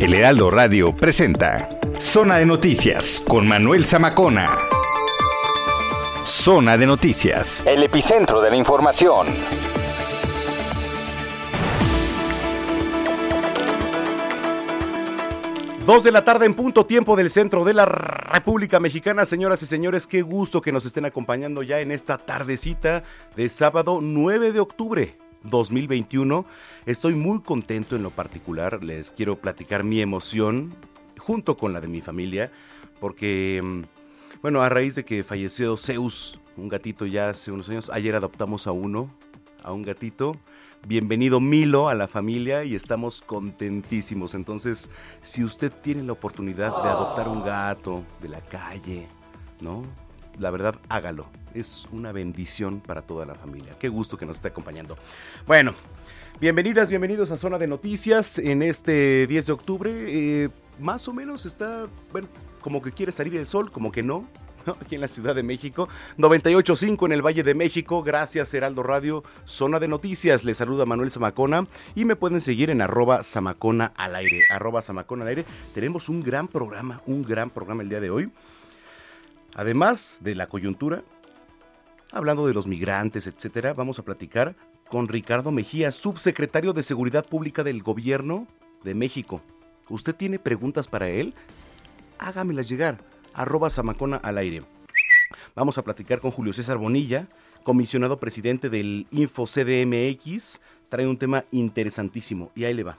El Heraldo Radio presenta Zona de Noticias con Manuel Zamacona. Zona de Noticias, el epicentro de la información. Dos de la tarde en punto, tiempo del centro de la República Mexicana. Señoras y señores, qué gusto que nos estén acompañando ya en esta tardecita de sábado 9 de octubre 2021. Estoy muy contento en lo particular. Les quiero platicar mi emoción junto con la de mi familia, porque, mm, bueno, a raíz de que falleció Zeus, un gatito ya hace unos años, ayer adoptamos a uno, a un gatito. Bienvenido Milo a la familia y estamos contentísimos. Entonces, si usted tiene la oportunidad de adoptar un gato de la calle, ¿no? La verdad, hágalo. Es una bendición para toda la familia. Qué gusto que nos esté acompañando. Bueno, bienvenidas, bienvenidos a Zona de Noticias en este 10 de octubre. Eh, más o menos está, bueno, como que quiere salir el sol, como que no aquí en la Ciudad de México. 98.5 en el Valle de México. Gracias, Heraldo Radio. Zona de Noticias. Les saluda Manuel Zamacona. Y me pueden seguir en arroba Zamacona al aire. Arroba Zamacona al aire. Tenemos un gran programa, un gran programa el día de hoy. Además de la coyuntura, hablando de los migrantes, etcétera, vamos a platicar con Ricardo Mejía, subsecretario de Seguridad Pública del Gobierno de México. ¿Usted tiene preguntas para él? Hágamelas llegar arroba Zamacona al aire. Vamos a platicar con Julio César Bonilla, comisionado presidente del Info CDMX. Trae un tema interesantísimo y ahí le va.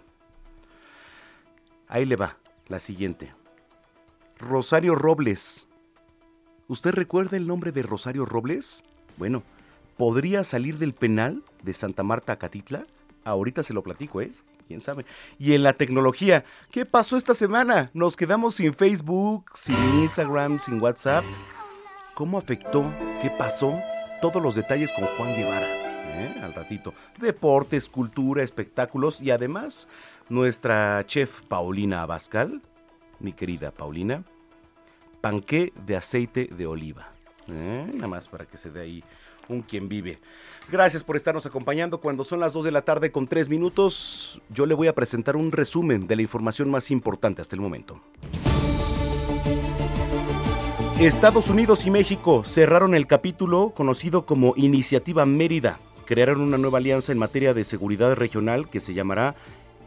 Ahí le va, la siguiente. Rosario Robles. ¿Usted recuerda el nombre de Rosario Robles? Bueno, ¿podría salir del penal de Santa Marta a Catitla? Ahorita se lo platico, ¿eh? quién sabe. Y en la tecnología, ¿qué pasó esta semana? Nos quedamos sin Facebook, sin Instagram, sin WhatsApp. ¿Cómo afectó? ¿Qué pasó? Todos los detalles con Juan Guevara. ¿eh? Al ratito. Deportes, cultura, espectáculos y además nuestra chef Paulina Abascal, mi querida Paulina, panqué de aceite de oliva. ¿eh? Nada más para que se dé ahí un quien vive. Gracias por estarnos acompañando. Cuando son las 2 de la tarde con 3 minutos, yo le voy a presentar un resumen de la información más importante hasta el momento. Estados Unidos y México cerraron el capítulo conocido como Iniciativa Mérida. Crearon una nueva alianza en materia de seguridad regional que se llamará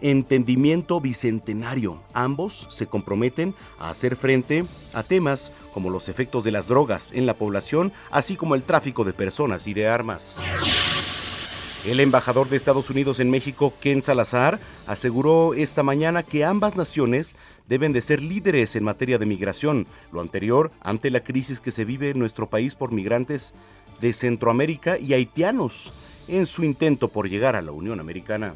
Entendimiento Bicentenario. Ambos se comprometen a hacer frente a temas como los efectos de las drogas en la población, así como el tráfico de personas y de armas. El embajador de Estados Unidos en México, Ken Salazar, aseguró esta mañana que ambas naciones deben de ser líderes en materia de migración, lo anterior ante la crisis que se vive en nuestro país por migrantes de Centroamérica y haitianos en su intento por llegar a la Unión Americana.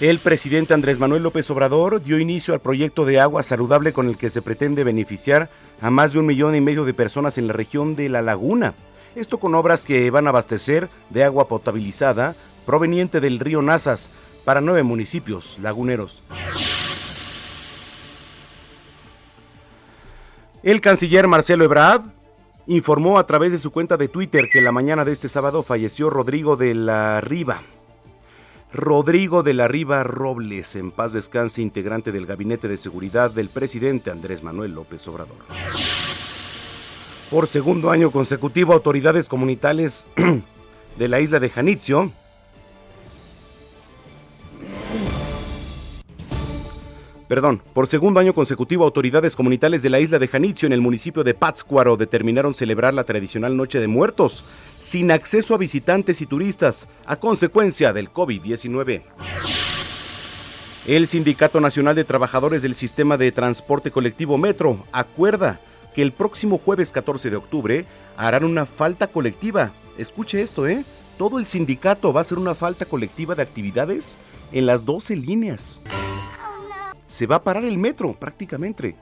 El presidente Andrés Manuel López Obrador dio inicio al proyecto de agua saludable con el que se pretende beneficiar a más de un millón y medio de personas en la región de La Laguna. Esto con obras que van a abastecer de agua potabilizada proveniente del río Nazas para nueve municipios laguneros. El canciller Marcelo Ebrard informó a través de su cuenta de Twitter que la mañana de este sábado falleció Rodrigo de la Riva, Rodrigo de la Riva Robles, en paz descanse, integrante del Gabinete de Seguridad del presidente Andrés Manuel López Obrador. Por segundo año consecutivo, autoridades comunitales de la isla de Janitzio Perdón, por segundo año consecutivo, autoridades comunitales de la isla de Janitzio en el municipio de Pátzcuaro determinaron celebrar la tradicional Noche de Muertos sin acceso a visitantes y turistas a consecuencia del COVID-19. El Sindicato Nacional de Trabajadores del Sistema de Transporte Colectivo Metro acuerda que el próximo jueves 14 de octubre harán una falta colectiva. Escuche esto, ¿eh? todo el sindicato va a hacer una falta colectiva de actividades en las 12 líneas. Se va a parar el metro prácticamente.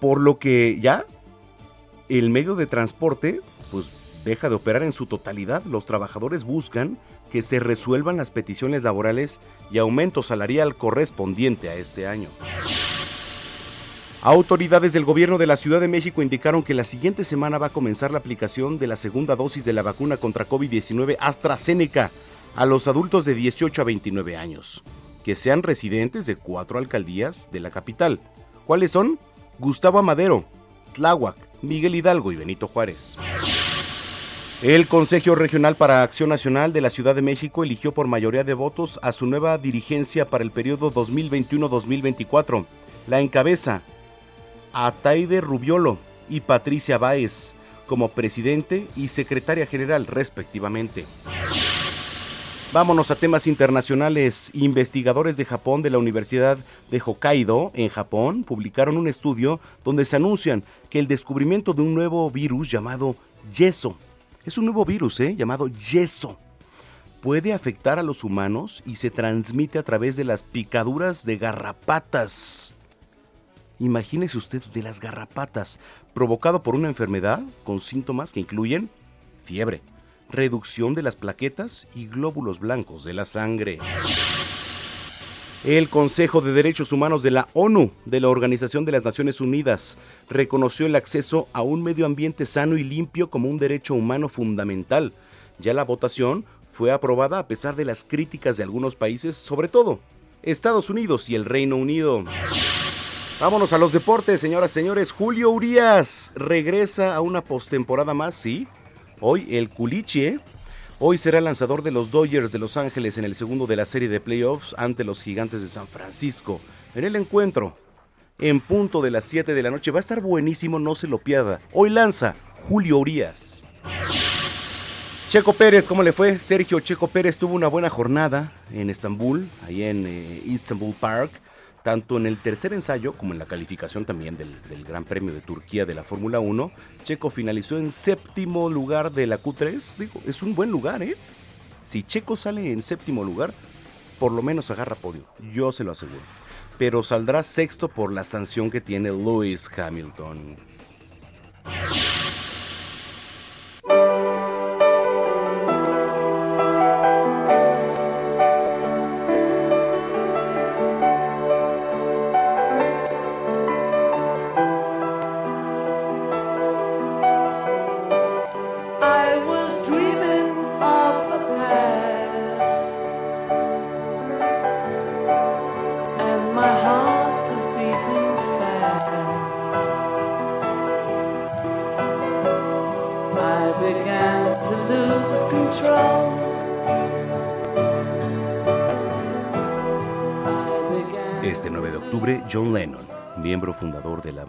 Por lo que ya el medio de transporte pues deja de operar en su totalidad. Los trabajadores buscan que se resuelvan las peticiones laborales y aumento salarial correspondiente a este año. Autoridades del gobierno de la Ciudad de México indicaron que la siguiente semana va a comenzar la aplicación de la segunda dosis de la vacuna contra COVID-19 AstraZeneca a los adultos de 18 a 29 años, que sean residentes de cuatro alcaldías de la capital. ¿Cuáles son? Gustavo Amadero, Tláhuac, Miguel Hidalgo y Benito Juárez. El Consejo Regional para Acción Nacional de la Ciudad de México eligió por mayoría de votos a su nueva dirigencia para el periodo 2021-2024. La encabeza Ataide Rubiolo y Patricia Báez como presidente y secretaria general respectivamente. Vámonos a temas internacionales. Investigadores de Japón de la Universidad de Hokkaido, en Japón, publicaron un estudio donde se anuncian que el descubrimiento de un nuevo virus llamado yeso, es un nuevo virus ¿eh? llamado yeso, puede afectar a los humanos y se transmite a través de las picaduras de garrapatas. Imagínese usted de las garrapatas, provocado por una enfermedad con síntomas que incluyen fiebre, reducción de las plaquetas y glóbulos blancos de la sangre. El Consejo de Derechos Humanos de la ONU, de la Organización de las Naciones Unidas, reconoció el acceso a un medio ambiente sano y limpio como un derecho humano fundamental. Ya la votación fue aprobada a pesar de las críticas de algunos países, sobre todo Estados Unidos y el Reino Unido. Vámonos a los deportes, señoras y señores. Julio Urias regresa a una postemporada más, sí. Hoy el Culiche. Hoy será lanzador de los Dodgers de Los Ángeles en el segundo de la serie de playoffs ante los Gigantes de San Francisco. En el encuentro, en punto de las 7 de la noche, va a estar buenísimo, no se lo pierda. Hoy lanza Julio Urias. Checo Pérez, ¿cómo le fue? Sergio Checo Pérez tuvo una buena jornada en Estambul, ahí en eh, Istanbul Park tanto en el tercer ensayo como en la calificación también del, Gran Premio de Turquía de la Fórmula 1, Checo finalizó en séptimo lugar de la Q3. Digo, es un buen lugar, ¿eh? Si Checo sale en séptimo lugar, por lo menos agarra podio, yo se lo aseguro. Pero saldrá sexto por la sanción que tiene Lewis Hamilton.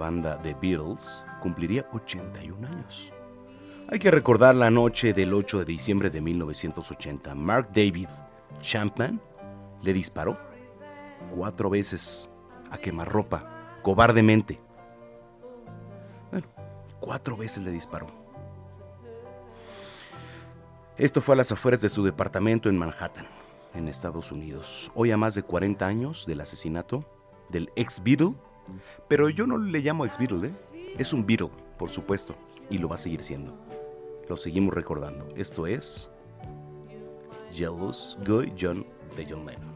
Banda The Beatles, cumpliría 81 años. Hay que recordar la noche del 8 de diciembre de 1980. Mark David Champman le disparó cuatro veces a quemarropa, cobardemente. Bueno, cuatro veces le disparó. Esto fue a las afueras de su departamento en Manhattan, en Estados Unidos. Hoy a más de 40 años del asesinato, del ex Beatle, pero yo no le llamo ex Beatle, ¿eh? es un Beatle, por supuesto, y lo va a seguir siendo. Lo seguimos recordando. Esto es Jealous Guy John de John Lennon.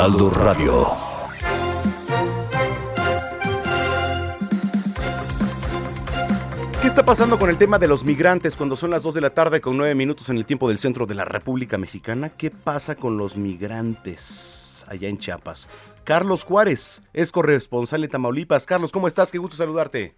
Radio. ¿Qué está pasando con el tema de los migrantes cuando son las 2 de la tarde con 9 minutos en el tiempo del centro de la República Mexicana? ¿Qué pasa con los migrantes allá en Chiapas? Carlos Juárez es corresponsal de Tamaulipas. Carlos, ¿cómo estás? Qué gusto saludarte.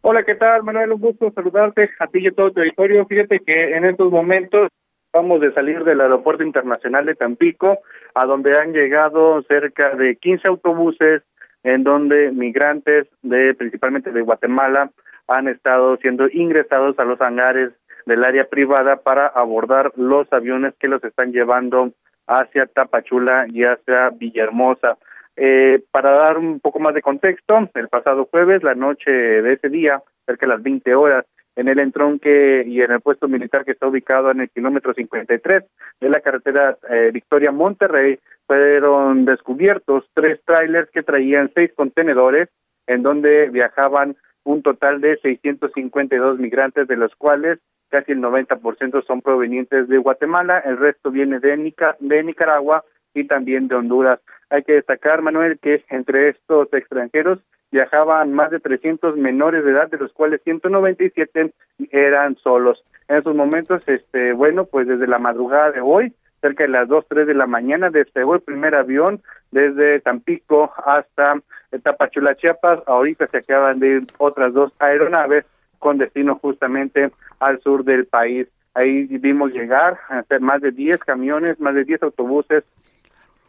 Hola, ¿qué tal, Manuel? Un gusto saludarte a ti y a todo el territorio. Fíjate que en estos momentos vamos de salir del Aeropuerto Internacional de Tampico, a donde han llegado cerca de 15 autobuses en donde migrantes de principalmente de Guatemala han estado siendo ingresados a los hangares del área privada para abordar los aviones que los están llevando hacia Tapachula y hacia Villahermosa. Eh, para dar un poco más de contexto, el pasado jueves, la noche de ese día, cerca de las 20 horas, en el entronque y en el puesto militar que está ubicado en el kilómetro 53 de la carretera eh, Victoria Monterrey, fueron descubiertos tres trailers que traían seis contenedores en donde viajaban un total de 652 migrantes, de los cuales casi el 90% son provenientes de Guatemala, el resto viene de, de Nicaragua y también de Honduras. Hay que destacar, Manuel, que entre estos extranjeros viajaban más de 300 menores de edad, de los cuales 197 eran solos. En esos momentos, este, bueno, pues desde la madrugada de hoy, cerca de las 2, 3 de la mañana, despegó el primer avión desde Tampico hasta Tapachula, Chiapas. Ahorita se acaban de ir otras dos aeronaves con destino justamente al sur del país. Ahí vimos llegar a ser más de 10 camiones, más de 10 autobuses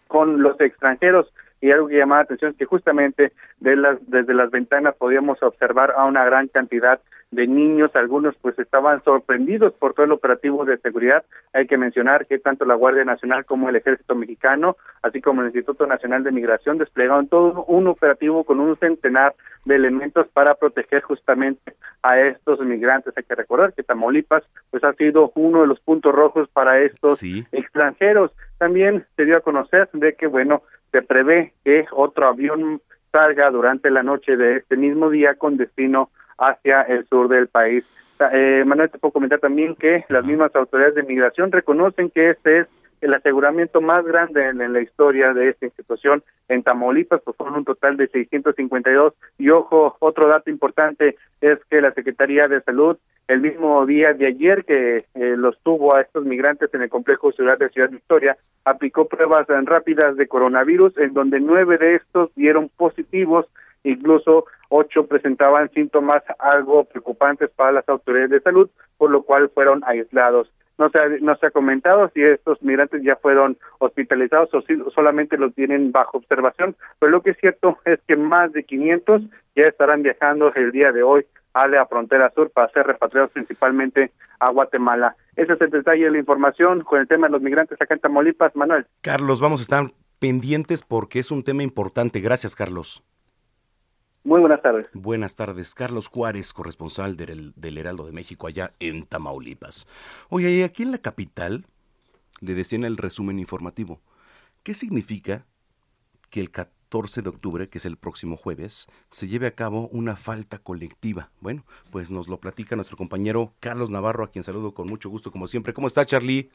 con los extranjeros y algo que llamaba la atención es que justamente de las, desde las ventanas podíamos observar a una gran cantidad de niños, algunos pues estaban sorprendidos por todo el operativo de seguridad. Hay que mencionar que tanto la Guardia Nacional como el Ejército Mexicano, así como el Instituto Nacional de Migración, desplegaron todo un operativo con un centenar de elementos para proteger justamente a estos migrantes. Hay que recordar que Tamaulipas pues ha sido uno de los puntos rojos para estos extranjeros. También se dio a conocer de que bueno, se prevé que otro avión salga durante la noche de este mismo día con destino hacia el sur del país. Eh, Manuel, te puedo comentar también que las mismas autoridades de migración reconocen que este es el aseguramiento más grande en, la historia de esta institución en Tamaulipas, pues son un total de 652. Y ojo, otro dato importante es que la Secretaría de Salud, el mismo día de ayer que eh, los tuvo a estos migrantes en el complejo ciudad de Ciudad Victoria, aplicó pruebas rápidas de coronavirus, en donde nueve de estos dieron positivos incluso ocho presentaban síntomas algo preocupantes para las autoridades de salud, por lo cual fueron aislados. No se, ha, no se ha comentado si estos migrantes ya fueron hospitalizados o si solamente los tienen bajo observación, pero lo que es cierto es que más de 500 ya estarán viajando el día de hoy a la frontera sur para ser repatriados principalmente a Guatemala. Ese es el detalle de la información con el tema de los migrantes acá en Tamaulipas, Manuel. Carlos, vamos a estar pendientes porque es un tema importante. Gracias, Carlos. Muy buenas tardes. Buenas tardes. Carlos Juárez, corresponsal del, Heraldo de México allá en Tamaulipas. Oye, aquí en la capital le decían el resumen informativo. ¿Qué significa que el 14 de octubre, que es el próximo jueves, se lleve a cabo una falta colectiva? Bueno, pues nos lo platica nuestro compañero Carlos Navarro, a quien saludo con mucho gusto como siempre. ¿Cómo está, Charlie?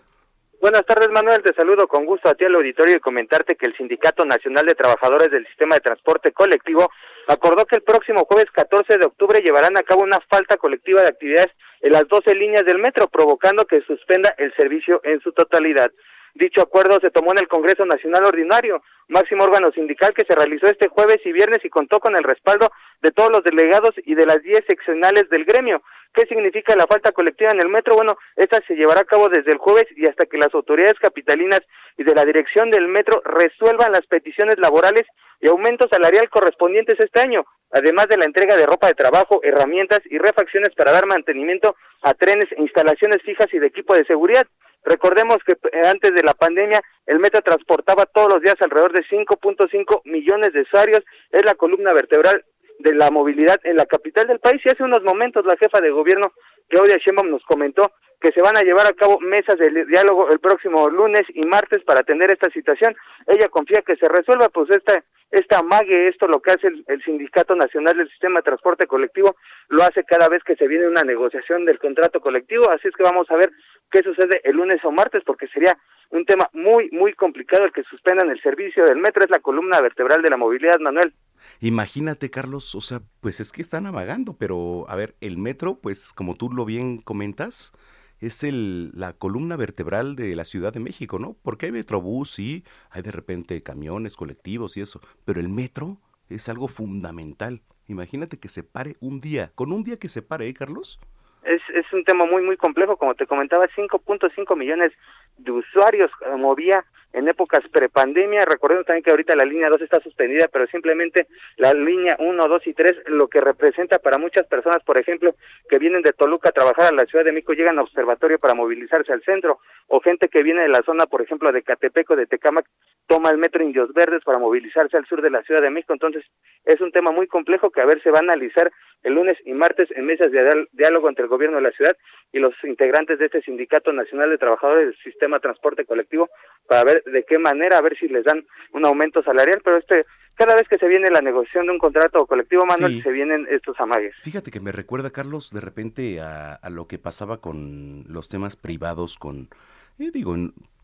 Buenas tardes, Manuel. Te saludo con gusto a ti al auditorio y comentarte que el Sindicato Nacional de Trabajadores del Sistema de Transporte Colectivo acordó que el próximo jueves 14 de octubre llevarán a cabo una falta colectiva de actividades en las 12 líneas del metro, provocando que suspenda el servicio en su totalidad. Dicho acuerdo se tomó en el Congreso Nacional Ordinario, máximo órgano sindical que se realizó este jueves y viernes y contó con el respaldo de todos los delegados y de las 10 seccionales del gremio. ¿Qué significa la falta colectiva en el metro? Bueno, esta se llevará a cabo desde el jueves y hasta que las autoridades capitalinas y de la dirección del metro resuelvan las peticiones laborales y aumento salarial correspondientes este año, además de la entrega de ropa de trabajo, herramientas y refacciones para dar mantenimiento a trenes e instalaciones fijas y de equipo de seguridad. Recordemos que antes de la pandemia el metro transportaba todos los días alrededor de 5.5 millones de usuarios, es la columna vertebral de la movilidad en la capital del país y hace unos momentos la jefa de gobierno Claudia Sheinbaum nos comentó que se van a llevar a cabo mesas de diálogo el próximo lunes y martes para atender esta situación. Ella confía que se resuelva pues esta esta amague, esto lo que hace el, el, Sindicato Nacional del Sistema de Transporte Colectivo, lo hace cada vez que se viene una negociación del contrato colectivo, así es que vamos a ver qué sucede el lunes o martes, porque sería un tema muy, muy complicado el que suspendan el servicio del metro, es la columna vertebral de la movilidad, Manuel. Imagínate, Carlos, o sea, pues es que están amagando, pero a ver, el metro, pues como tú lo bien comentas, es el, la columna vertebral de la Ciudad de México, ¿no? Porque hay metrobús, y hay de repente camiones, colectivos y eso, pero el metro es algo fundamental. Imagínate que se pare un día, con un día que se pare, ¿eh, Carlos? Es, es un tema muy, muy complejo, como te comentaba, 5.5 millones de usuarios movía en épocas prepandemia. Recordemos también que ahorita la línea 2 está suspendida, pero simplemente la línea 1, 2 y 3, lo que representa para muchas personas, por ejemplo, que vienen de Toluca a trabajar a la Ciudad de México, llegan a observatorio para movilizarse al centro, o gente que viene de la zona, por ejemplo, de Catepeco, de Tecámac, toma el metro Indios Verdes para movilizarse al sur de la Ciudad de México. Entonces, es un tema muy complejo que a ver se va a analizar el lunes y martes en mesas de diálogo entre el gobierno de la ciudad y los integrantes de este Sindicato Nacional de Trabajadores del Sistema de Transporte Colectivo para ver de qué manera, a ver si les dan un aumento salarial, pero este cada vez que se viene la negociación de un contrato colectivo, Manuel, se vienen estos amagues. Fíjate que me recuerda, Carlos, de repente a, a lo que pasaba con los temas privados, con, eh, digo,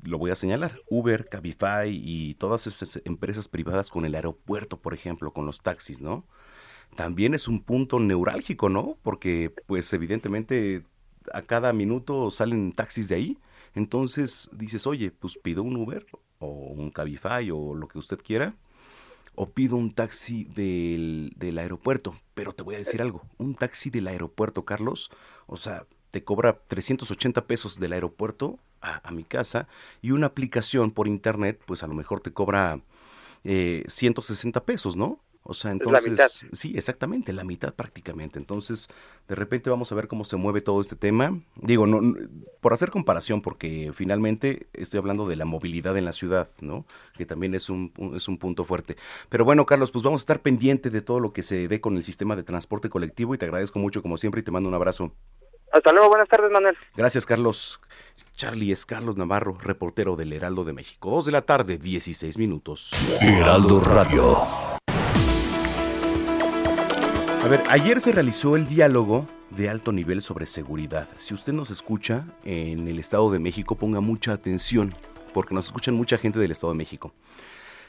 lo voy a señalar, Uber, Cabify y todas esas empresas privadas con el aeropuerto, por ejemplo, con los taxis, ¿no? También es un punto neurálgico, ¿no? Porque, pues, evidentemente, a cada minuto salen taxis de ahí entonces dices, oye, pues pido un Uber o un Cabify o lo que usted quiera, o pido un taxi del, del aeropuerto. Pero te voy a decir algo, un taxi del aeropuerto, Carlos, o sea, te cobra 380 pesos del aeropuerto a, mi casa y una aplicación por internet, pues a lo mejor te cobra eh, 160 pesos, ¿no? O sea, entonces, sí, exactamente, la mitad prácticamente. Entonces, de repente vamos a ver cómo se mueve todo este tema. Digo, no, por hacer comparación, porque finalmente estoy hablando de la movilidad en la ciudad, ¿no? Que también es un, es un punto fuerte. Pero bueno, Carlos, pues vamos a estar pendientes de todo lo que se dé con el sistema de transporte colectivo y te agradezco mucho como siempre y te mando un abrazo. Hasta luego, buenas tardes, Manuel. Gracias, Carlos. Charlie es Carlos Navarro, reportero del Heraldo de México. Dos de la tarde, 16 minutos. Heraldo Radio. A ver, ayer se realizó el diálogo de alto nivel sobre seguridad. Si usted nos escucha en el Estado de México, ponga mucha atención, porque nos escuchan mucha gente del Estado de México.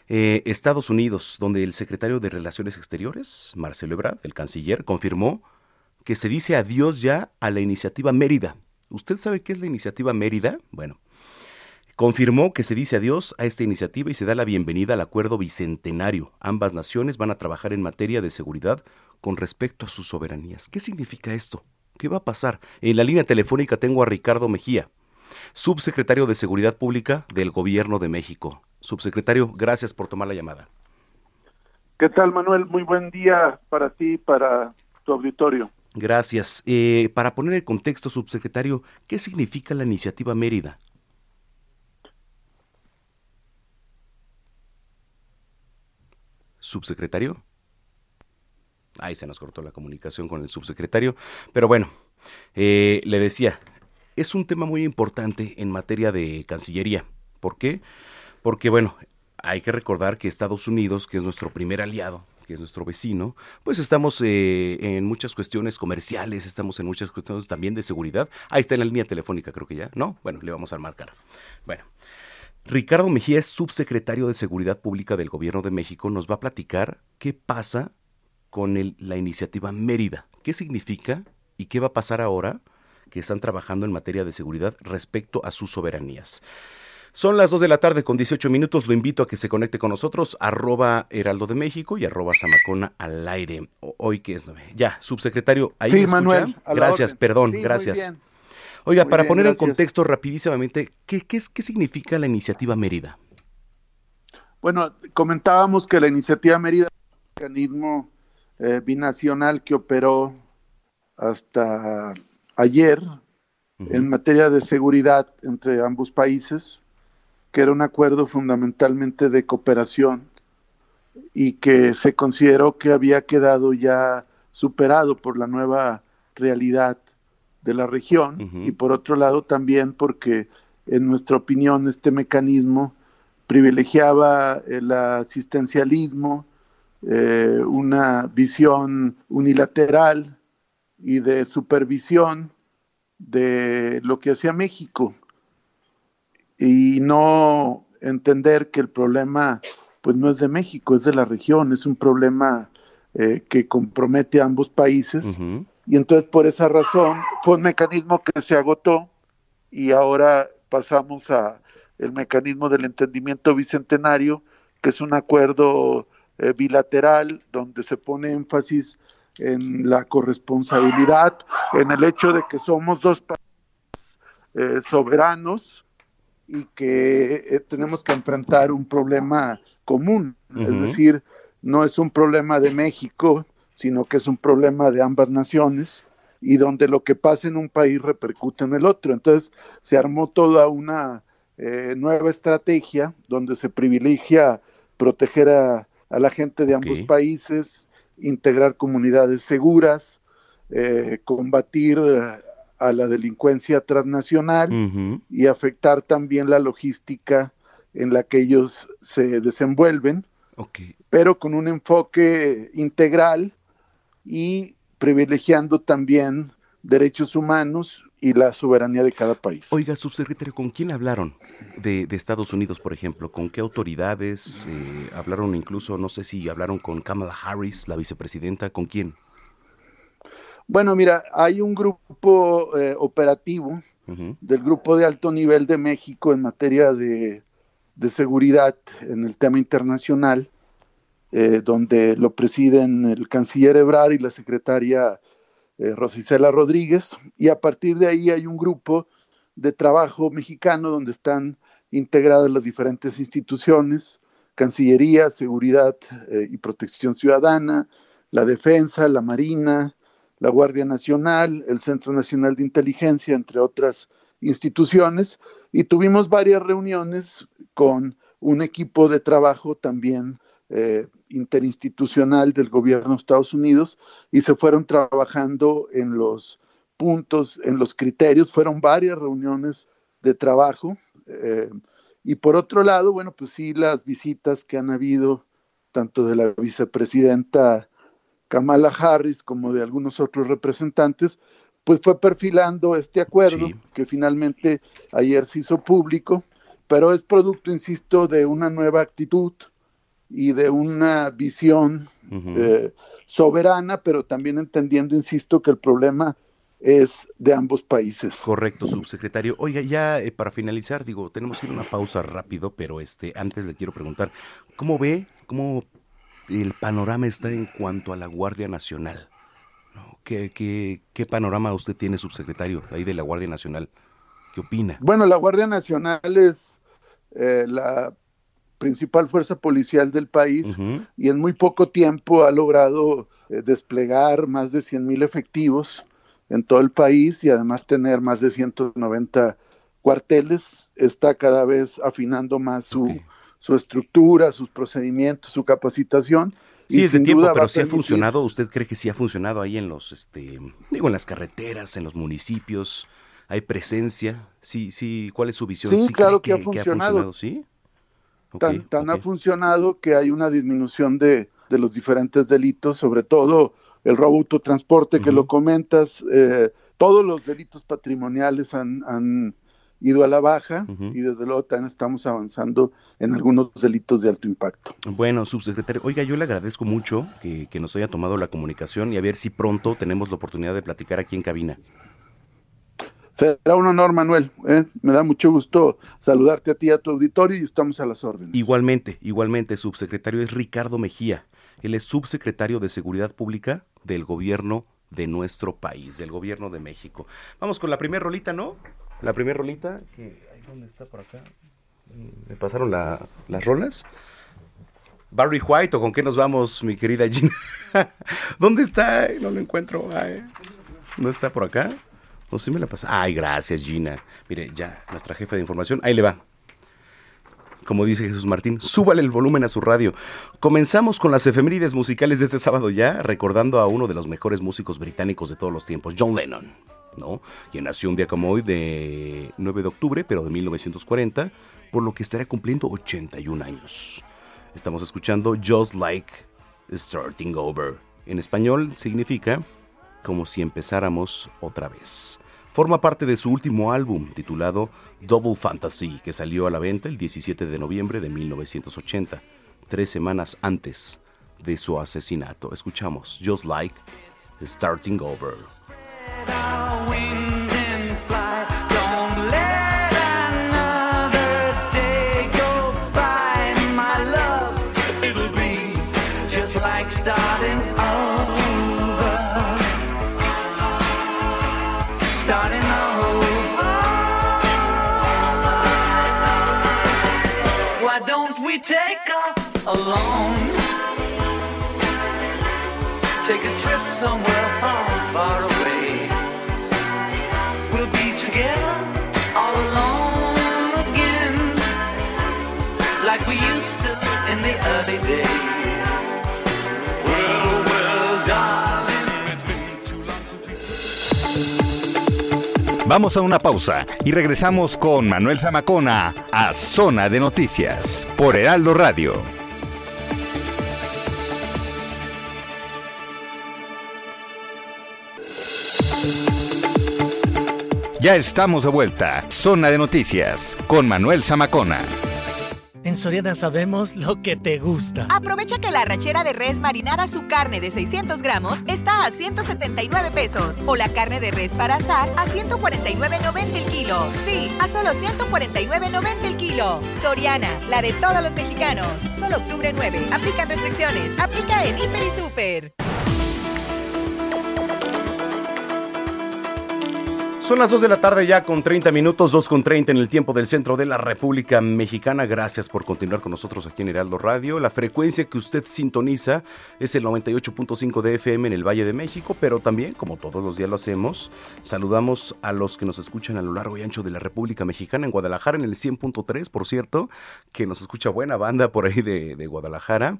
Eh, Estados Unidos, donde el secretario de Relaciones Exteriores, Marcelo Ebrard, el canciller, confirmó que se dice adiós ya a la iniciativa Mérida. ¿Usted sabe qué es la iniciativa Mérida? Bueno, confirmó que se dice adiós a esta iniciativa y se da la bienvenida al acuerdo bicentenario. Ambas naciones van a trabajar en materia de seguridad con respecto a sus soberanías. ¿Qué significa esto? ¿Qué va a pasar? En la línea telefónica tengo a Ricardo Mejía, subsecretario de Seguridad Pública del Gobierno de México. Subsecretario, gracias por tomar la llamada. ¿Qué tal, Manuel? Muy buen día para ti y para tu auditorio. Gracias. Eh, para poner el contexto, subsecretario, ¿qué significa la iniciativa Mérida? Subsecretario. Ahí se nos cortó la comunicación con el subsecretario. Pero bueno, eh, le decía, es un tema muy importante en materia de Cancillería. ¿Por qué? Porque bueno, hay que recordar que Estados Unidos, que es nuestro primer aliado, que es nuestro vecino, pues estamos eh, en muchas cuestiones comerciales, estamos en muchas cuestiones también de seguridad. Ahí está en la línea telefónica, creo que ya, ¿no? Bueno, le vamos a marcar. Bueno, Ricardo Mejía es subsecretario de Seguridad Pública del Gobierno de México, nos va a platicar qué pasa con la iniciativa Mérida. ¿Qué significa y qué va a pasar ahora que están trabajando en materia de seguridad respecto a sus soberanías? Son las 2 de la tarde con 18 minutos. Lo invito a que se conecte con nosotros, arroba Heraldo de México y arroba Zamacona al aire. Hoy que es Ya, subsecretario, ahí sí, Manuel, Gracias, perdón, gracias. Oiga, para poner en contexto rapidísimamente, ¿qué, qué, ¿qué significa la iniciativa Mérida? Bueno, comentábamos que la iniciativa Mérida es un mecanismo eh, binacional que operó hasta ayer en materia de seguridad entre ambos países, que era un acuerdo fundamentalmente de cooperación y que se consideró que había quedado ya superado por la nueva realidad de la región y por otro lado también porque en nuestra opinión este mecanismo privilegiaba el asistencialismo, eh, una visión unilateral y de supervisión de lo que hacía México. Y no entender que el problema pues no es de México, es de la región, es un problema eh, que compromete a ambos países y entonces por esa razón fue un mecanismo que se agotó y ahora pasamos a el mecanismo del entendimiento bicentenario que es un acuerdo eh, bilateral donde se pone énfasis en la corresponsabilidad, en el hecho de que somos dos países eh, soberanos y que eh, tenemos que enfrentar un problema común, es decir, no es un problema de México, sino que es un problema de ambas naciones y donde lo que pasa en un país repercute en el otro. Entonces se armó toda una eh, nueva estrategia donde se privilegia proteger a, la gente de ambos países, integrar comunidades seguras, eh, combatir a la delincuencia transnacional y afectar también la logística en la que ellos se desenvuelven, pero con un enfoque integral y privilegiando también derechos humanos y la soberanía de cada país. Oiga, subsecretario, ¿con quién hablaron de, Estados Unidos, por ejemplo? ¿Con qué autoridades? Eh, ¿Hablaron incluso, no sé si hablaron con Kamala Harris, la vicepresidenta? ¿Con quién? Bueno, mira, hay un grupo eh, operativo del Grupo de Alto Nivel de México en materia de, seguridad en el tema internacional, eh, donde lo presiden el canciller Ebrar y la secretaria eh, Rosicela Rodríguez, y a partir de ahí hay un grupo de trabajo mexicano donde están integradas las diferentes instituciones, Cancillería, Seguridad y Protección Ciudadana, la Defensa, la Marina, la Guardia Nacional, el Centro Nacional de Inteligencia, entre otras instituciones, y tuvimos varias reuniones con un equipo de trabajo también eh, interinstitucional del gobierno de Estados Unidos y se fueron trabajando en los puntos, en los criterios, fueron varias reuniones de trabajo. Eh, y por otro lado, bueno, pues sí, las visitas que han habido, tanto de la vicepresidenta Kamala Harris como de algunos otros representantes, pues fue perfilando este acuerdo que finalmente ayer se hizo público, pero es producto, insisto, de una nueva actitud y de una visión eh, soberana, pero también entendiendo, insisto, que el problema es de ambos países. Correcto, subsecretario. Oiga, ya eh, para finalizar, digo, tenemos que ir a una pausa rápido, pero este, antes le quiero preguntar, ¿cómo ve, cómo el panorama está en cuanto a la Guardia Nacional. ¿Qué, qué, panorama usted tiene, subsecretario, ahí de la Guardia Nacional? ¿Qué opina? Bueno, la Guardia Nacional es eh, la principal fuerza policial del país y en muy poco tiempo ha logrado eh, desplegar más de 100 mil efectivos en todo el país y además tener más de 190 cuarteles. Está cada vez afinando más su, su estructura, sus procedimientos, su capacitación. Sí, es de tiempo, pero si ha funcionado, ¿usted cree que sí ha funcionado ahí en los, este, digo, en las carreteras, en los municipios? ¿Hay presencia? Sí, sí, ¿cuál es su visión? Sí, claro que, ha funcionado. ¿sí? Tan, ha funcionado que hay una disminución de, los diferentes delitos, sobre todo el robo autotransporte que lo comentas, eh, todos los delitos patrimoniales han ido a la baja y desde luego también estamos avanzando en algunos delitos de alto impacto. Bueno, subsecretario, oiga, yo le agradezco mucho que, nos haya tomado la comunicación y a ver si pronto tenemos la oportunidad de platicar aquí en cabina. Será un honor, Manuel. ¿eh? Me da mucho gusto saludarte a ti, a tu auditorio y estamos a las órdenes. Igualmente, igualmente, subsecretario es Ricardo Mejía. Él es subsecretario de Seguridad Pública del gobierno de nuestro país, del gobierno de México. Vamos con la primera rolita, ¿no? La primera rolita, que ¿dónde está por acá? Me pasaron las rolas. Barry White, ¿o con qué nos vamos, mi querida Gina? ¿Dónde está? No lo encuentro. ¿No está por acá? ¿O sí me la pasa? Ay, gracias, Gina. Mire, ya, nuestra jefa de información. Ahí le va. Como dice Jesús Martín, súbale el volumen a su radio. Comenzamos con las efemérides musicales de este sábado ya, recordando a uno de los mejores músicos británicos de todos los tiempos, John Lennon. ¿no? Quien nació un día como hoy de 9 de octubre, pero de 1940, por lo que estará cumpliendo 81 años. Estamos escuchando Just Like Starting Over. En español significa como si empezáramos otra vez. Forma parte de su último álbum titulado Double Fantasy, que salió a la venta el 17 de noviembre de 1980, tres semanas antes de su asesinato. Escuchamos Just Like Starting Over. Somewhere far, away. We'll be together all alone again. Like we used to in the early days. Vamos a una pausa y regresamos con Manuel Zamacona a Zona de Noticias por Heraldo Radio. Ya estamos de vuelta. Zona de Noticias con Manuel Zamacona. En Soriana sabemos lo que te gusta. Aprovecha que la arrachera de res marinada su carne de 600 gramos está a 179 pesos. O la carne de res para asar a 149.90 el kilo. Sí, a solo 149.90 el kilo. Soriana, la de todos los mexicanos. Solo octubre 9. Aplican restricciones. Aplica en Hiper y Super. Son las 2 de la tarde ya con 30 minutos, 2 con 30 en el tiempo del centro de la República Mexicana. Gracias por continuar con nosotros aquí en Heraldo Radio. La frecuencia que usted sintoniza es el 98.5 de FM en el Valle de México, pero también, como todos los días lo hacemos, saludamos a los que nos escuchan a lo largo y ancho de la República Mexicana, en Guadalajara en el 100.3, por cierto, que nos escucha buena banda por ahí de, de Guadalajara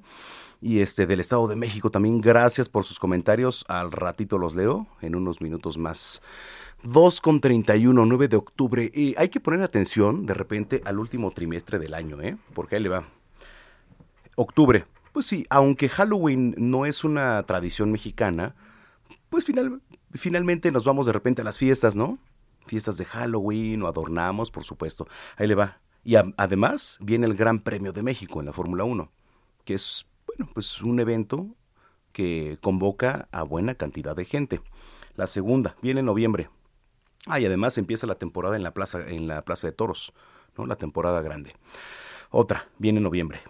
y este del Estado de México también. Gracias por sus comentarios. Al ratito los leo en unos minutos más. 2 con 31, 9 de octubre. Y hay que poner atención de repente al último trimestre del año, ¿eh? Porque ahí le va. Octubre. Pues sí, aunque Halloween no es una tradición mexicana, pues final, finalmente nos vamos de repente a las fiestas, ¿no? Fiestas de Halloween o adornamos, por supuesto. Ahí le va. Y además viene el Gran Premio de México en la Fórmula 1, que es, bueno, pues un evento que convoca a buena cantidad de gente. La segunda viene en noviembre. Ah, y además empieza la temporada en la plaza, en la plaza de toros, ¿no? La temporada grande. Otra, viene en noviembre.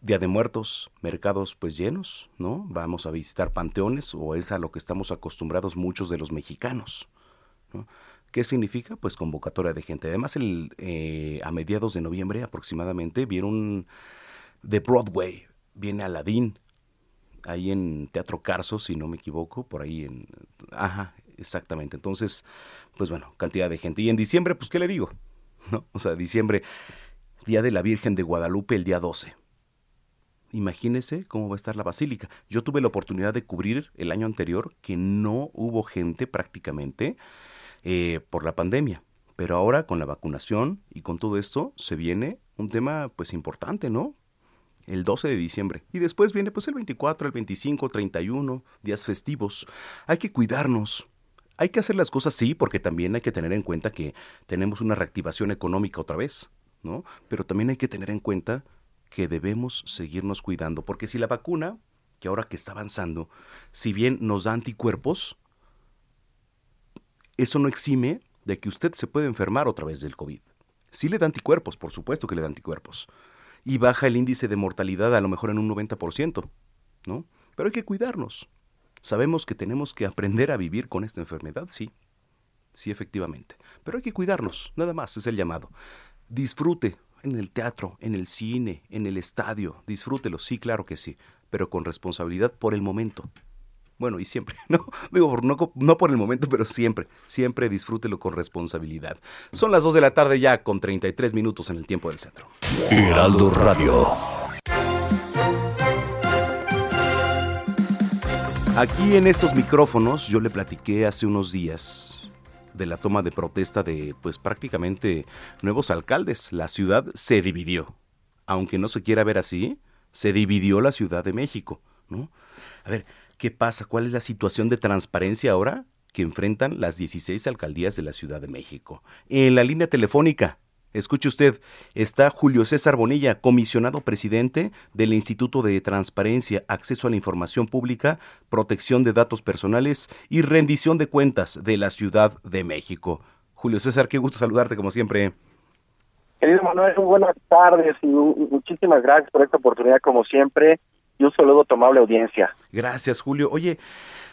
Día de Muertos, mercados pues llenos, ¿no? Vamos a visitar panteones o es a lo que estamos acostumbrados muchos de los mexicanos. ¿no? ¿Qué significa? Pues convocatoria de gente. Además, el, eh, a mediados de noviembre aproximadamente vieron de Broadway, viene Aladín, ahí en Teatro Carso, si no me equivoco, por ahí en... Ajá, exactamente. Entonces, pues bueno, cantidad de gente. Y en diciembre, pues, ¿qué le digo? ¿No? O sea, diciembre, Día de la Virgen de Guadalupe, el día 12. Imagínese cómo va a estar la basílica. Yo tuve la oportunidad de cubrir el año anterior que no hubo gente prácticamente eh, por la pandemia. Pero ahora con la vacunación y con todo esto se viene un tema pues importante, ¿no? El 12 de diciembre. Y después viene pues el 24, el 25, 31, días festivos. Hay que cuidarnos. Hay que hacer las cosas sí, porque también hay que tener en cuenta que tenemos una reactivación económica otra vez, ¿no? Pero también hay que tener en cuenta que debemos seguirnos cuidando, porque si la vacuna, que ahora que está avanzando, si bien nos da anticuerpos, eso no exime de que usted se puede enfermar otra vez del COVID. Sí le da anticuerpos, por supuesto que le da anticuerpos. Y baja el índice de mortalidad a lo mejor en un 90%, ¿no? Pero hay que cuidarnos. Sabemos que tenemos que aprender a vivir con esta enfermedad, sí. Sí, efectivamente. Pero hay que cuidarnos, nada más, es el llamado. Disfrute en el teatro, en el cine, en el estadio. Disfrútelo, sí, claro que sí, pero con responsabilidad por el momento. Bueno, y siempre, ¿no? Digo, no, no por el momento, pero siempre, siempre disfrútelo con responsabilidad. Son las 2 de la tarde ya con 33 minutos en el tiempo del centro. Heraldo Radio. Aquí en estos micrófonos yo le platiqué hace unos días de la toma de protesta de pues prácticamente nuevos alcaldes. La ciudad se dividió. Aunque no se quiera ver así, se dividió la Ciudad de México, ¿no? A ver, ¿qué pasa? ¿Cuál es la situación de transparencia ahora que enfrentan las 16 alcaldías de la Ciudad de México? En la línea telefónica, escuche usted, está Julio César Bonilla, comisionado presidente del Instituto de Transparencia, Acceso a la Información Pública, Protección de Datos Personales y Rendición de Cuentas de la Ciudad de México. Julio César, qué gusto saludarte como siempre. Querido Manuel, buenas tardes y mu- muchísimas gracias por esta oportunidad como siempre y un saludo a tu amable audiencia. Gracias, Julio. Oye,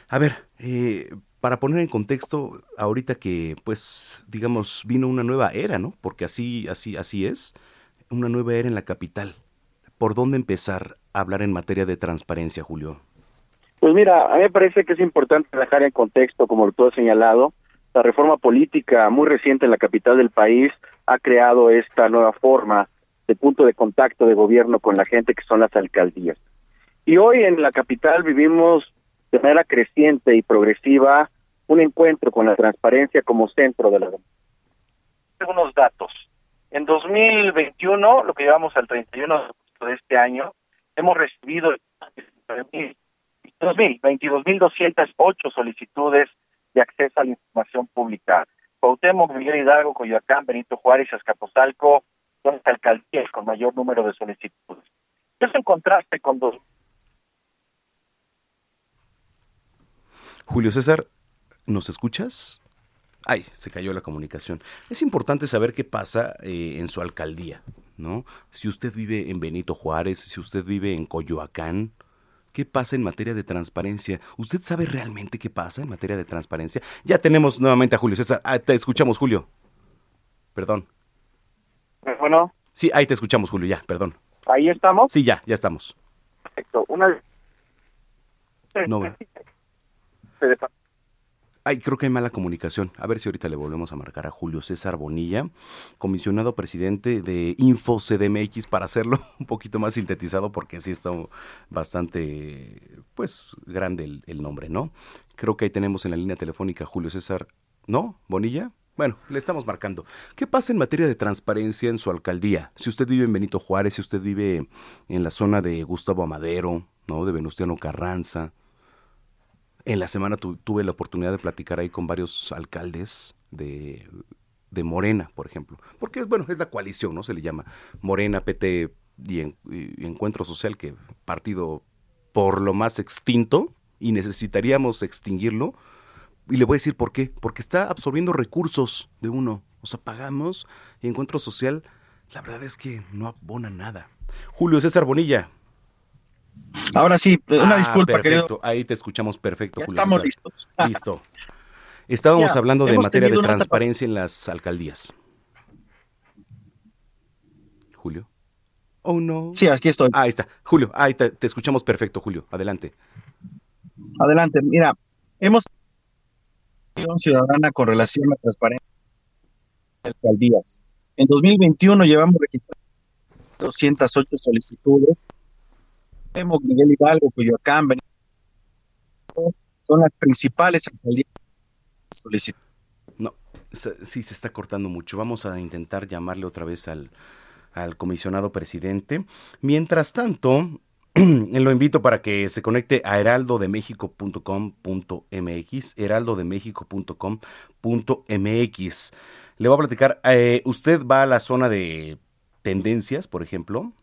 a ver, eh, para poner en contexto, ahorita que, pues, digamos, vino una nueva era, ¿no? Porque así, así, así es, una nueva era en la capital. por dónde empezar a hablar en materia de transparencia, Julio? Pues mira, a mí me parece que es importante dejar en contexto, como tú has señalado, la reforma política muy reciente en la capital del país ha creado esta nueva forma de punto de contacto de gobierno con la gente que son las alcaldías. Y hoy en la capital vivimos de manera creciente y progresiva un encuentro con la transparencia como centro de la Algunos datos. En 2021, lo que llevamos al 31 de agosto de este año, hemos recibido 22.208 solicitudes de acceso a la información pública. Cuauhtémoc, Miguel Hidalgo, Coyoacán, Benito Juárez, Azcapotzalco son las alcaldías con mayor número de solicitudes. Eso en contraste con dos. Julio César, ¿nos escuchas? Ay, se cayó la comunicación. Es importante saber qué pasa eh, en su alcaldía, ¿no? Si usted vive en Benito Juárez, si usted vive en Coyoacán, ¿qué pasa en materia de transparencia? ¿Usted sabe realmente qué pasa en materia de transparencia? Ya tenemos nuevamente a Julio César. Ah, te escuchamos, Julio. Perdón. Bueno. Sí, ahí te escuchamos, Julio, ya, perdón. ¿Ahí estamos? Sí, ya, ya estamos. Perfecto. Una... No, Ay, creo que hay mala comunicación. A ver si ahorita le volvemos a marcar a Julio César Bonilla, comisionado presidente de Info CDMX, para hacerlo un poquito más sintetizado, porque sí está bastante, pues, grande el, el nombre, ¿no? Creo que ahí tenemos en la línea telefónica Julio César, ¿no? Bonilla. Bueno, le estamos marcando. ¿Qué pasa en materia de transparencia en su alcaldía? Si usted vive en Benito Juárez, si usted vive en la zona de Gustavo Amadero, ¿no? De Venustiano Carranza. En la semana tuve la oportunidad de platicar ahí con varios alcaldes de, de Morena, por ejemplo. Porque, bueno, es la coalición, ¿no? Se le llama Morena, PT y, y Encuentro Social, que partido por lo más extinto y necesitaríamos extinguirlo y le voy a decir por qué. Porque está absorbiendo recursos de uno. O sea, pagamos y encuentro social, la verdad es que no abona nada. Julio César Bonilla. Ahora sí, una Ah, disculpa, perfecto. querido. Ahí te escuchamos perfecto, Ya Julio estamos César. listos. Listo. Estábamos Ya, hablando de materia de transparencia en las alcaldías. Julio. Oh, no. Sí, aquí estoy. Ahí está. Julio, ahí te, te escuchamos perfecto, Julio. Adelante. Adelante, mira, hemos ciudadana con relación a transparencia de alcaldías. En 2021 llevamos registradas 208 solicitudes. Miguel Hidalgo, Coyoacán, Benito, son las principales alcaldías. No, sí se está cortando mucho. Vamos a intentar llamarle otra vez al, al comisionado presidente. Mientras tanto, lo invito para que se conecte a heraldodemexico.com.mx, heraldodemexico.com.mx. Le voy a platicar, eh, usted va a la zona de tendencias, por ejemplo,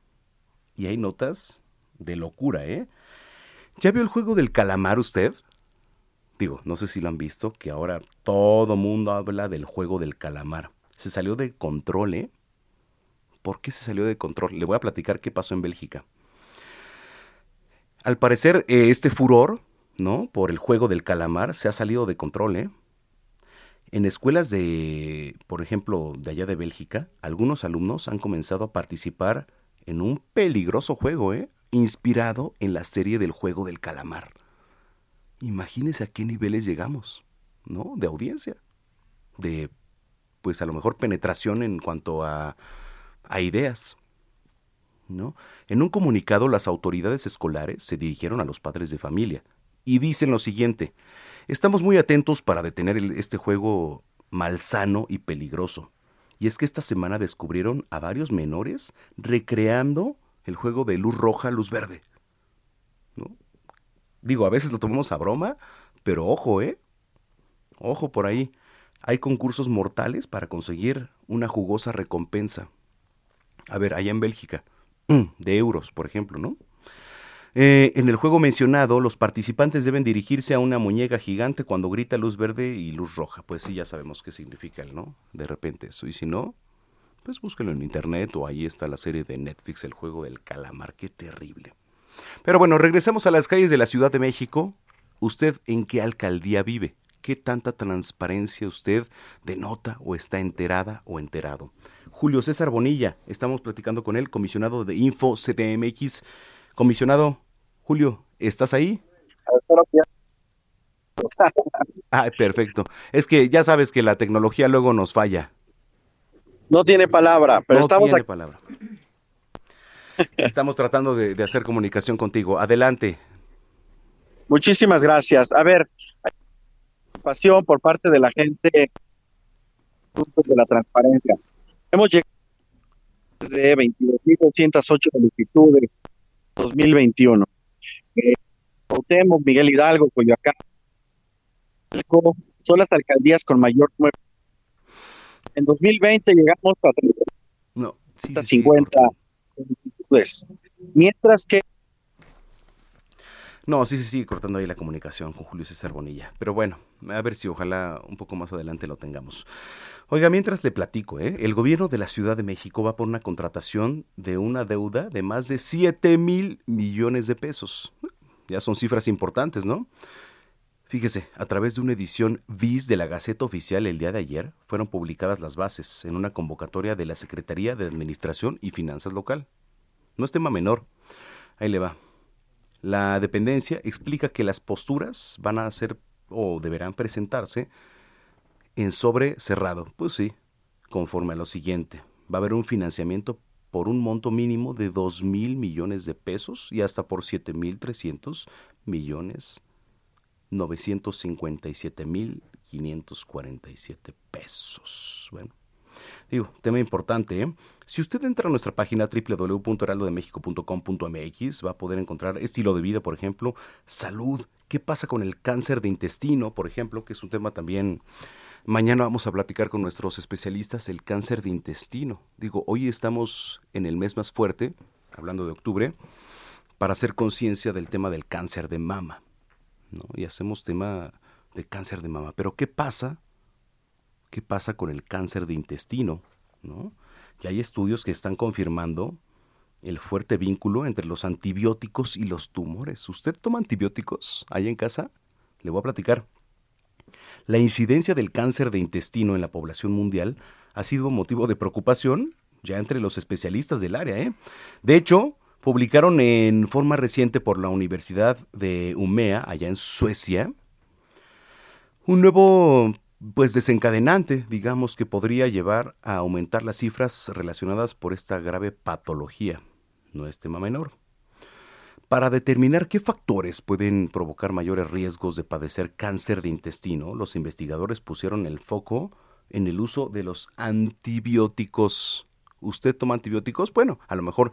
y hay notas de locura, ¿eh? ¿Ya vio el juego del calamar usted? Digo, no sé si lo han visto, que ahora todo mundo habla del juego del calamar. Se salió de control, ¿eh? ¿Por qué se salió de control? Le voy a platicar qué pasó en Bélgica. Al parecer, eh, este furor, ¿no? Por el juego del calamar se ha salido de control, ¿eh? En escuelas de, por ejemplo, de allá de Bélgica, algunos alumnos han comenzado a participar en un peligroso juego, ¿eh? Inspirado en la serie del juego del calamar. Imagínese a qué niveles llegamos, ¿no? De audiencia, de, pues a lo mejor penetración en cuanto a, a ideas, ¿no? En un comunicado, las autoridades escolares se dirigieron a los padres de familia y dicen lo siguiente: Estamos muy atentos para detener este juego malsano y peligroso. Y es que esta semana descubrieron a varios menores recreando el juego de luz roja, luz verde. Digo, a veces lo tomamos a broma, pero ojo, ¿eh? Ojo por ahí. Hay concursos mortales para conseguir una jugosa recompensa. A ver, allá en Bélgica, de euros, por ejemplo, ¿no? Eh, en el juego mencionado, los participantes deben dirigirse a una muñeca gigante cuando grita luz verde y luz roja. Pues sí, ya sabemos qué significa, ¿no? De repente eso. Y si no, pues búsquenlo en internet o ahí está la serie de Netflix, El juego del calamar. Qué terrible. Pero bueno, regresemos a las calles de la Ciudad de México. ¿Usted en qué alcaldía vive? ¿Qué tanta transparencia usted denota o está enterada o enterado? Julio César Bonilla. Estamos platicando con él, comisionado de Info CDMX. Comisionado Julio, ¿estás ahí? Ah, perfecto. Es que ya sabes que la tecnología luego nos falla. No tiene palabra, pero no estamos tiene aquí. palabra. Estamos tratando de, de hacer comunicación contigo. Adelante. Muchísimas gracias. A ver, hay pasión por parte de la gente de la transparencia. Hemos llegado desde 22.208 solicitudes 2021. Eh, Miguel Hidalgo, Coyoacán, son las alcaldías con mayor número. En 2020 llegamos a No, sí, sí, sí, 350 solicitudes, mientras que No, sí, sí, sigue cortando ahí la comunicación con Julio César Bonilla. Pero bueno, a ver si ojalá un poco más adelante lo tengamos. Oiga, mientras le platico, ¿eh? el gobierno de la Ciudad de México va por una contratación de una deuda de más de 7 mil millones de pesos. Ya son cifras importantes, ¿no? Fíjese, a través de una edición bis de la Gaceta Oficial el día de ayer fueron publicadas las bases en una convocatoria de la Secretaría de Administración y Finanzas Local. No es tema menor. Ahí le va. La dependencia explica que las posturas van a ser o deberán presentarse en sobre cerrado. Pues sí, conforme a lo siguiente. Va a haber un financiamiento por un monto mínimo de 2 mil millones de pesos y hasta por 7 mil 300 millones 957 mil 547 pesos. Bueno, digo, tema importante, ¿eh? Si usted entra a nuestra página www.heraldodemexico.com.mx va a poder encontrar estilo de vida, por ejemplo, salud, qué pasa con el cáncer de intestino, por ejemplo, que es un tema también Mañana vamos a platicar con nuestros especialistas el cáncer de intestino. Digo, hoy estamos en el mes más fuerte, hablando de octubre, para hacer conciencia del tema del cáncer de mama. ¿No? Y hacemos tema de cáncer de mama. Pero ¿qué pasa? ¿Qué pasa con el cáncer de intestino? ¿no? Y hay estudios que están confirmando el fuerte vínculo entre los antibióticos y los tumores. ¿Usted toma antibióticos ahí en casa? Le voy a platicar. La incidencia del cáncer de intestino en la población mundial ha sido motivo de preocupación ya entre los especialistas del área. ¿eh? De hecho, publicaron en forma reciente por la Universidad de Umea, allá en Suecia, un nuevo pues desencadenante, digamos, que podría llevar a aumentar las cifras relacionadas por esta grave patología. No es tema menor. Para determinar qué factores pueden provocar mayores riesgos de padecer cáncer de intestino, los investigadores pusieron el foco en el uso de los antibióticos. ¿Usted toma antibióticos? Bueno, a lo mejor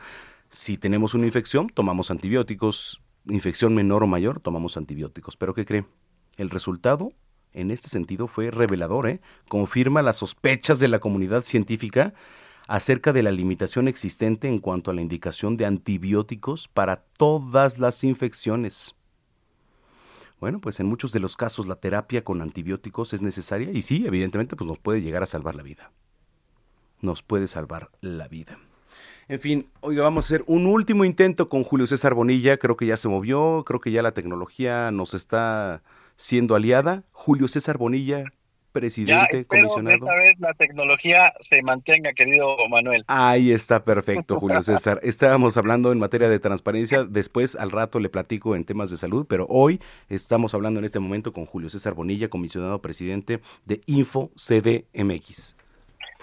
si tenemos una infección, tomamos antibióticos. Infección menor o mayor, tomamos antibióticos. ¿Pero qué cree? El resultado, en este sentido, fue revelador. ¿eh? Confirma las sospechas de la comunidad científica acerca de la limitación existente en cuanto a la indicación de antibióticos para todas las infecciones. Bueno, pues en muchos de los casos la terapia con antibióticos es necesaria y sí, evidentemente, pues nos puede llegar a salvar la vida. Nos puede salvar la vida. En fin, oiga, vamos a hacer un último intento con Julio César Bonilla. Creo que ya se movió, creo que ya la tecnología nos está siendo aliada. Julio César Bonilla, Ya presidente, espero que comisionado. esta vez la tecnología se mantenga, querido Manuel. Ahí está perfecto, Julio César. Estábamos hablando en materia de transparencia, después al rato le platico en temas de salud, pero hoy estamos hablando en este momento con Julio César Bonilla, comisionado presidente de Info CDMX.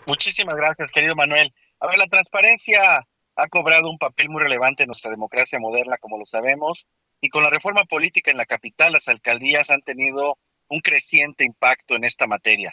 Muchísimas gracias, querido Manuel. A ver, la transparencia ha cobrado un papel muy relevante en nuestra democracia moderna, como lo sabemos, y con la reforma política en la capital, las alcaldías han tenido un creciente impacto en esta materia.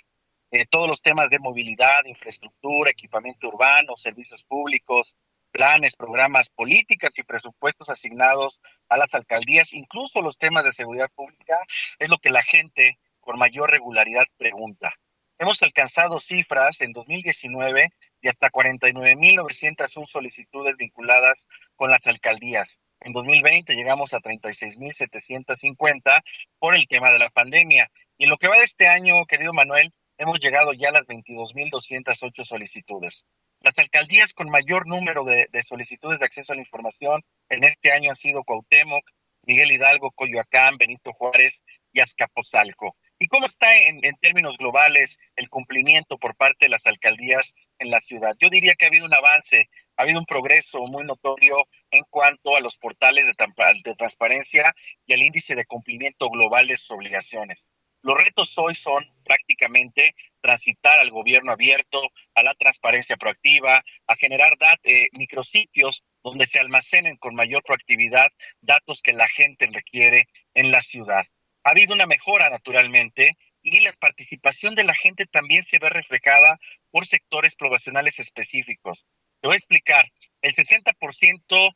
Eh, todos los temas de movilidad, infraestructura, equipamiento urbano, servicios públicos, planes, programas, políticas y presupuestos asignados a las alcaldías, incluso los temas de seguridad pública, es lo que la gente con mayor regularidad pregunta. Hemos alcanzado cifras en 2019 de hasta 49.901 solicitudes vinculadas con las alcaldías. En 2020 llegamos a 36.750 por el tema de la pandemia. Y en lo que va de este año, querido Manuel, hemos llegado ya a las 22.208 solicitudes. Las alcaldías con mayor número de, de solicitudes de acceso a la información en este año han sido Cuauhtémoc, Miguel Hidalgo, Coyoacán, Benito Juárez y Azcapotzalco. ¿Y cómo está en, términos globales el cumplimiento por parte de las alcaldías en la ciudad? Yo diría que ha habido un avance, ha habido un progreso muy notorio en cuanto a los portales de, transparencia y al índice de cumplimiento global de sus obligaciones. Los retos hoy son prácticamente transitar al gobierno abierto, a la transparencia proactiva, a generar eh, micrositios donde se almacenen con mayor proactividad datos que la gente requiere en la ciudad. Ha habido una mejora, naturalmente, y la participación de la gente también se ve reflejada por sectores poblacionales específicos. Te voy a explicar. El 60%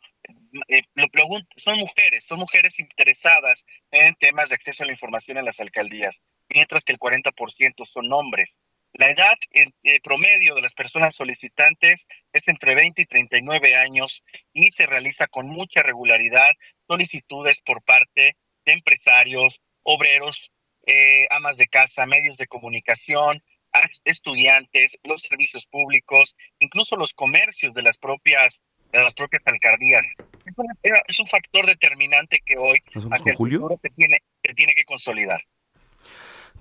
eh, lo son mujeres, son mujeres interesadas en temas de acceso a la información en las alcaldías, mientras que el 40% son hombres. La edad eh, promedio de las personas solicitantes es entre 20 y 39 años y se realiza con mucha regularidad solicitudes por parte de empresarios, obreros, eh, amas de casa, medios de comunicación, estudiantes, los servicios públicos, incluso los comercios de las propias de las propias alcaldías. Es un, es un factor determinante que hoy ¿Nos vamos hacia con el Julio? futuro se tiene, se tiene que consolidar.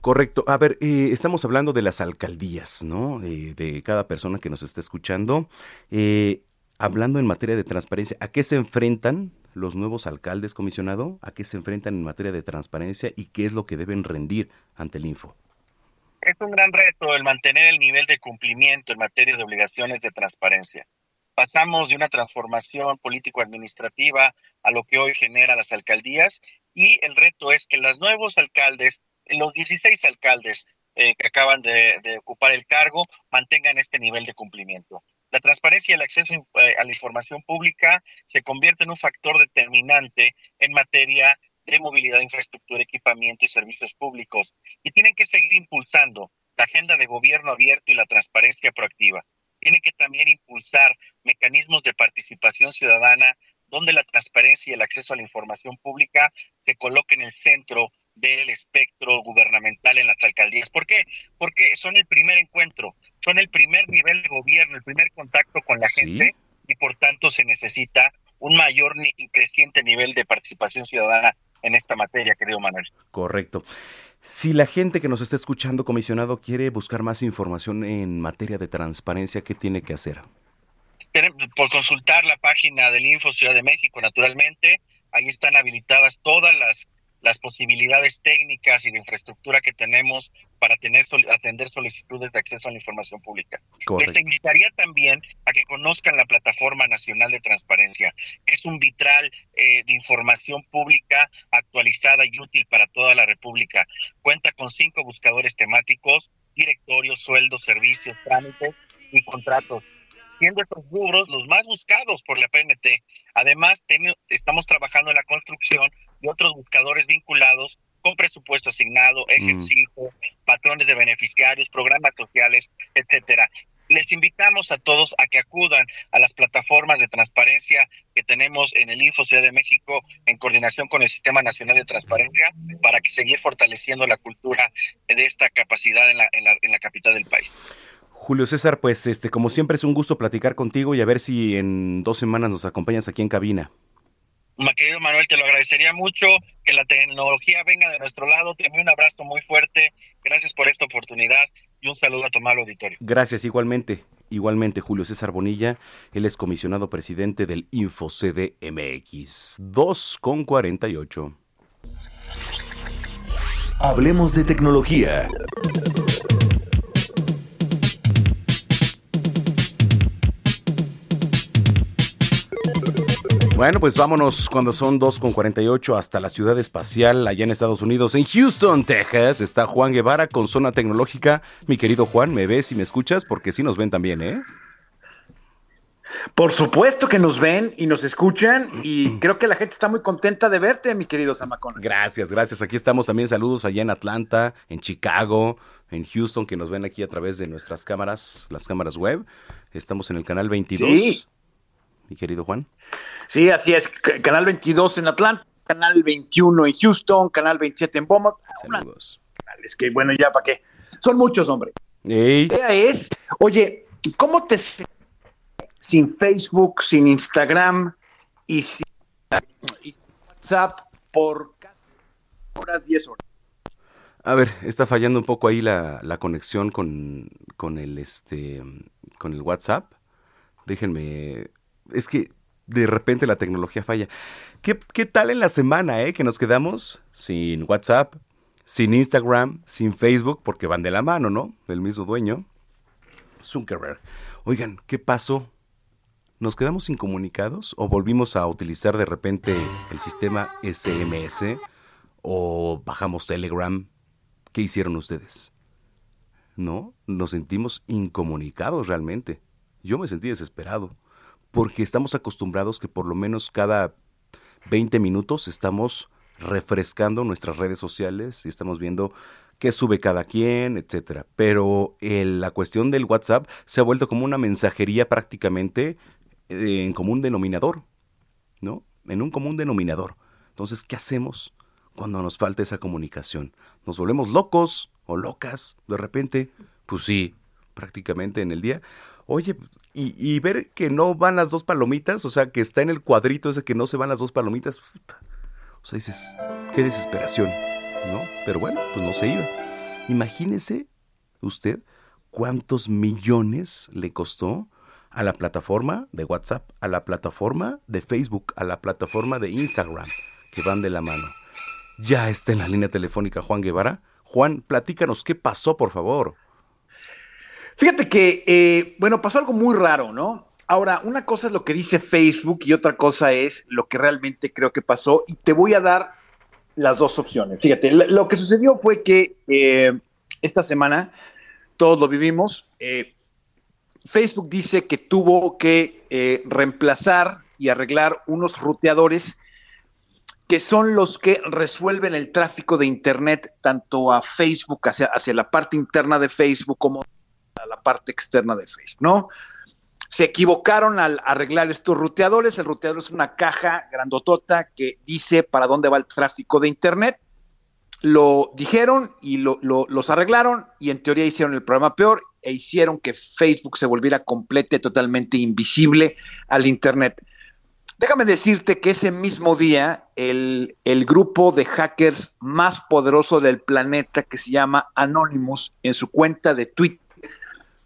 Correcto. A ver, eh, estamos hablando de las alcaldías, ¿no? Eh, de cada persona que nos está escuchando. Eh, hablando en materia de transparencia, ¿a qué se enfrentan los nuevos alcaldes, comisionado? ¿A qué se enfrentan en materia de transparencia y qué es lo que deben rendir ante el Info? Es un gran reto el mantener el nivel de cumplimiento en materia de obligaciones de transparencia. Pasamos de una transformación político-administrativa a lo que hoy genera las alcaldías y el reto es que los nuevos alcaldes, los 16 alcaldes eh, que acaban de, de ocupar el cargo, mantengan este nivel de cumplimiento. La transparencia y el acceso eh, a la información pública se convierte en un factor determinante en materia de movilidad, infraestructura, equipamiento y servicios públicos y tienen que seguir impulsando la agenda de gobierno abierto y la transparencia proactiva. Tienen que también impulsar mecanismos de participación ciudadana donde la transparencia y el acceso a la información pública se coloquen en el centro del espectro gubernamental en las alcaldías. ¿Por qué? Porque son el primer encuentro, son el primer nivel de gobierno, el primer contacto con la gente y por tanto se necesita un mayor y creciente nivel de participación ciudadana en esta materia, querido Manuel. Correcto. Si la gente que nos está escuchando, comisionado, quiere buscar más información en materia de transparencia, ¿qué tiene que hacer? Por consultar la página del Info Ciudad de México, naturalmente, ahí están habilitadas todas las, las posibilidades técnicas y de infraestructura que tenemos para tener atender solicitudes de acceso a la información pública. Correcto. Les invitaría también a que conozcan la Plataforma Nacional de Transparencia. Es un vitral eh, de información pública actualizada y útil para toda la República. Cuenta con cinco buscadores temáticos, directorios, sueldos, servicios, trámites y contratos siendo estos rubros los más buscados por la PNT. Además, estamos trabajando en la construcción de otros buscadores vinculados con presupuesto asignado, ejercicio, patrones de beneficiarios, programas sociales, etcétera. Les invitamos a todos a que acudan a las plataformas de transparencia que tenemos en el Info Ciudad de México en coordinación con el Sistema Nacional de Transparencia para que seguir fortaleciendo la cultura de esta capacidad en la, en la, en la capital del país. Julio César, pues este, como siempre es un gusto platicar contigo y a ver si en dos semanas nos acompañas aquí en cabina. Mi querido Manuel, te lo agradecería mucho que la tecnología venga de nuestro lado. Te envío un abrazo muy fuerte. Gracias por esta oportunidad y un saludo a tu amable auditorio. Gracias, igualmente. Igualmente, Julio César Bonilla, él es comisionado presidente del InfoCDMX. 2 con 48. Hablemos de tecnología. Bueno, pues vámonos cuando son 2 con 48 hasta la ciudad espacial allá en Estados Unidos. En Houston, Texas, está Juan Guevara con Zona Tecnológica. Mi querido Juan, ¿me ves y me escuchas? Porque sí nos ven también, ¿eh? Por supuesto que nos ven y nos escuchan y creo que la gente está muy contenta de verte, mi querido Zamacona. Gracias, gracias. Aquí estamos también. Saludos allá en Atlanta, en Chicago, en Houston, que nos ven aquí a través de nuestras cámaras, las cámaras web. Estamos en el canal 22. Sí. Mi querido Juan. Sí, así es. Canal 22 en Atlanta, Canal 21 en Houston, Canal 27 en Beaumont. Saludos. Es que bueno, ya para qué. Son muchos, hombre. Ey. La idea es, oye, ¿cómo te sin Facebook, sin Instagram y sin y WhatsApp por casi horas, 10 horas? A ver, está fallando un poco ahí la, la conexión con, con el este con el WhatsApp. Déjenme. Es que de repente la tecnología falla. ¿Qué, qué tal en la semana, eh? Que nos quedamos sin WhatsApp, sin Instagram, sin Facebook, porque van de la mano, ¿no? El mismo dueño. Zuckerberg. Oigan, ¿qué pasó? ¿Nos quedamos incomunicados o volvimos a utilizar de repente el sistema SMS o bajamos Telegram? ¿Qué hicieron ustedes? No, nos sentimos incomunicados realmente. Yo me sentí desesperado porque estamos acostumbrados que por lo menos cada 20 minutos estamos refrescando nuestras redes sociales y estamos viendo qué sube cada quien, etcétera. Pero la cuestión del WhatsApp se ha vuelto como una mensajería prácticamente eh, en común denominador, ¿no? En un común denominador. Entonces, ¿qué hacemos cuando nos falta esa comunicación? ¿Nos volvemos locos o locas de repente? Pues sí, prácticamente en el día. Oye, y, y ver que no van las dos palomitas, o sea, que está en el cuadrito ese que no se van las dos palomitas, puta. O sea, dices, qué desesperación, ¿no? Pero bueno, pues no se iba. Imagínese usted cuántos millones le costó a la plataforma de WhatsApp, a la plataforma de Facebook, a la plataforma de Instagram, que van de la mano. Ya está en la línea telefónica Juan Guevara. Juan, platícanos qué pasó, por favor. Fíjate que, eh, bueno, pasó algo muy raro, ¿no? Ahora, una cosa es lo que dice Facebook y otra cosa es lo que realmente creo que pasó y te voy a dar las dos opciones. Fíjate, lo que sucedió fue que eh, esta semana, todos lo vivimos, eh, Facebook dice que tuvo que eh, reemplazar y arreglar unos ruteadores que son los que resuelven el tráfico de Internet tanto a Facebook, hacia, hacia la parte interna de Facebook como a la parte externa de Facebook, ¿no? Se equivocaron al arreglar estos ruteadores. El ruteador es una caja grandotota que dice para dónde va el tráfico de Internet. Lo dijeron y lo- lo- los arreglaron y en teoría hicieron el programa peor e hicieron que Facebook se volviera completa y totalmente invisible al Internet. Déjame decirte que ese mismo día el, el grupo de hackers más poderoso del planeta que se llama Anonymous en su cuenta de Twitter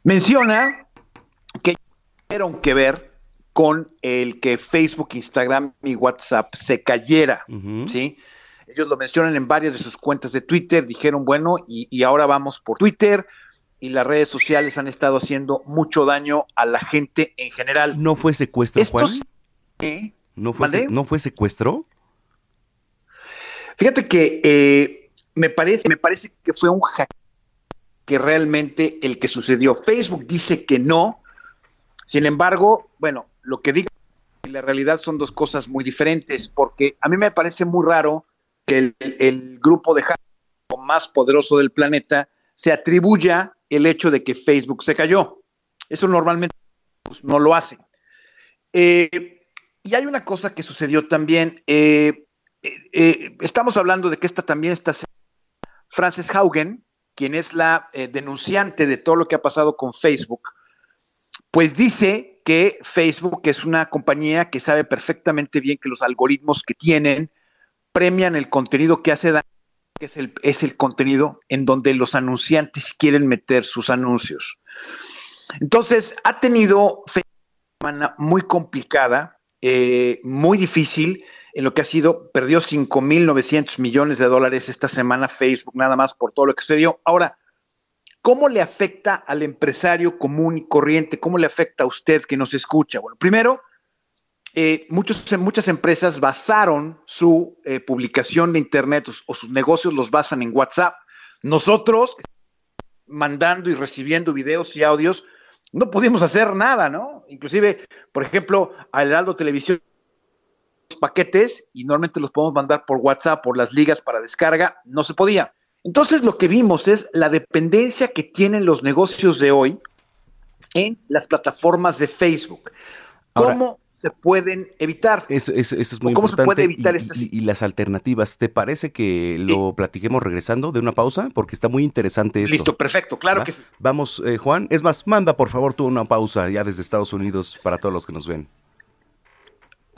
menciona que tuvieron que ver con el que Facebook, Instagram y WhatsApp se cayera, ¿sí? Ellos lo mencionan en varias de sus cuentas de Twitter, dijeron, bueno, y, y ahora vamos por Twitter, y las redes sociales han estado haciendo mucho daño a la gente en general. ¿No fue secuestro, Juan? Estos- ¿Eh? ¿No fue, ¿No fue secuestro? Fíjate que eh, me parece, me parece que fue un hack que realmente el que sucedió. Facebook dice que no. Sin embargo, bueno, lo que digo y la realidad son dos cosas muy diferentes, porque a mí me parece muy raro que el, grupo de hackers más poderoso del planeta se atribuya el hecho de que Facebook se cayó. Eso normalmente no lo hacen. Eh, y hay una cosa que sucedió también. eh, eh, estamos hablando de que esta también está Frances Haugen, quien es la eh, denunciante de todo lo que ha pasado con Facebook, pues dice que Facebook es una compañía que sabe perfectamente bien que los algoritmos que tienen premian el contenido que hace daño, que es el, es el contenido en donde los anunciantes quieren meter sus anuncios. Entonces, ha tenido una semana muy complicada, eh, muy difícil en lo que ha sido, perdió 5.900 millones de dólares esta semana Facebook, nada más por todo lo que sucedió. Ahora, ¿cómo le afecta al empresario común y corriente? ¿Cómo le afecta a usted que nos escucha? Bueno, primero, eh, muchas empresas basaron su eh, publicación de Internet o, o sus negocios los basan en WhatsApp. Nosotros, mandando y recibiendo videos y audios, no pudimos hacer nada, ¿no? Inclusive, por ejemplo, a Heraldo Televisión paquetes y normalmente los podemos mandar por WhatsApp, por las ligas para descarga, no se podía. Entonces lo que vimos es la dependencia que tienen los negocios de hoy en las plataformas de Facebook. Ahora- ¿Cómo se pueden evitar? Eso, eso- eso es muy ¿Cómo se importante. puede evitar y, esta y- y las alternativas. ¿Te parece que lo platiquemos regresando de una pausa? Porque está muy interesante esto. Listo, perfecto, claro ¿Va? que sí. Vamos, eh, Juan. Es más, manda por favor tú una pausa ya desde Estados Unidos para todos los que nos ven.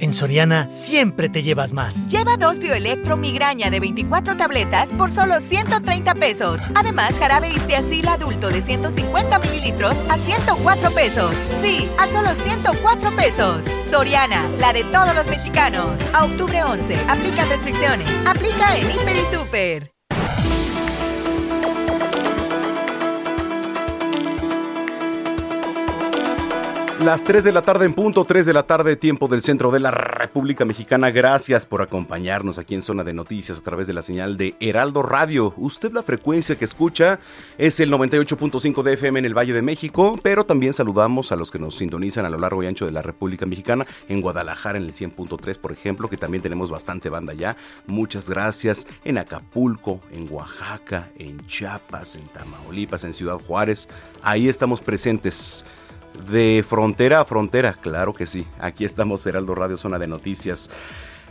En Soriana siempre te llevas más. Lleva dos Bioelectro migraña de 24 tabletas por solo 130 pesos. Además, jarabe Istiazil adulto de 150 mililitros a 104 pesos. Sí, a solo 104 pesos. Soriana, la de todos los mexicanos. A octubre 11, aplica restricciones. Aplica en Hiper Super. Las 3 de la tarde en punto, 3 de la tarde, tiempo del centro de la República Mexicana. Gracias por acompañarnos aquí en Zona de Noticias a través de la señal de Heraldo Radio. Usted la frecuencia que escucha es el 98.5 de FM en el Valle de México, pero también saludamos a los que nos sintonizan a lo largo y ancho de la República Mexicana, en Guadalajara en el 100.3, por ejemplo, que también tenemos bastante banda ya. Muchas gracias. En Acapulco, en Oaxaca, en Chiapas, en Tamaulipas, en Ciudad Juárez. Ahí estamos presentes. De frontera a frontera, claro que sí. Aquí estamos, Heraldo Radio, zona de noticias.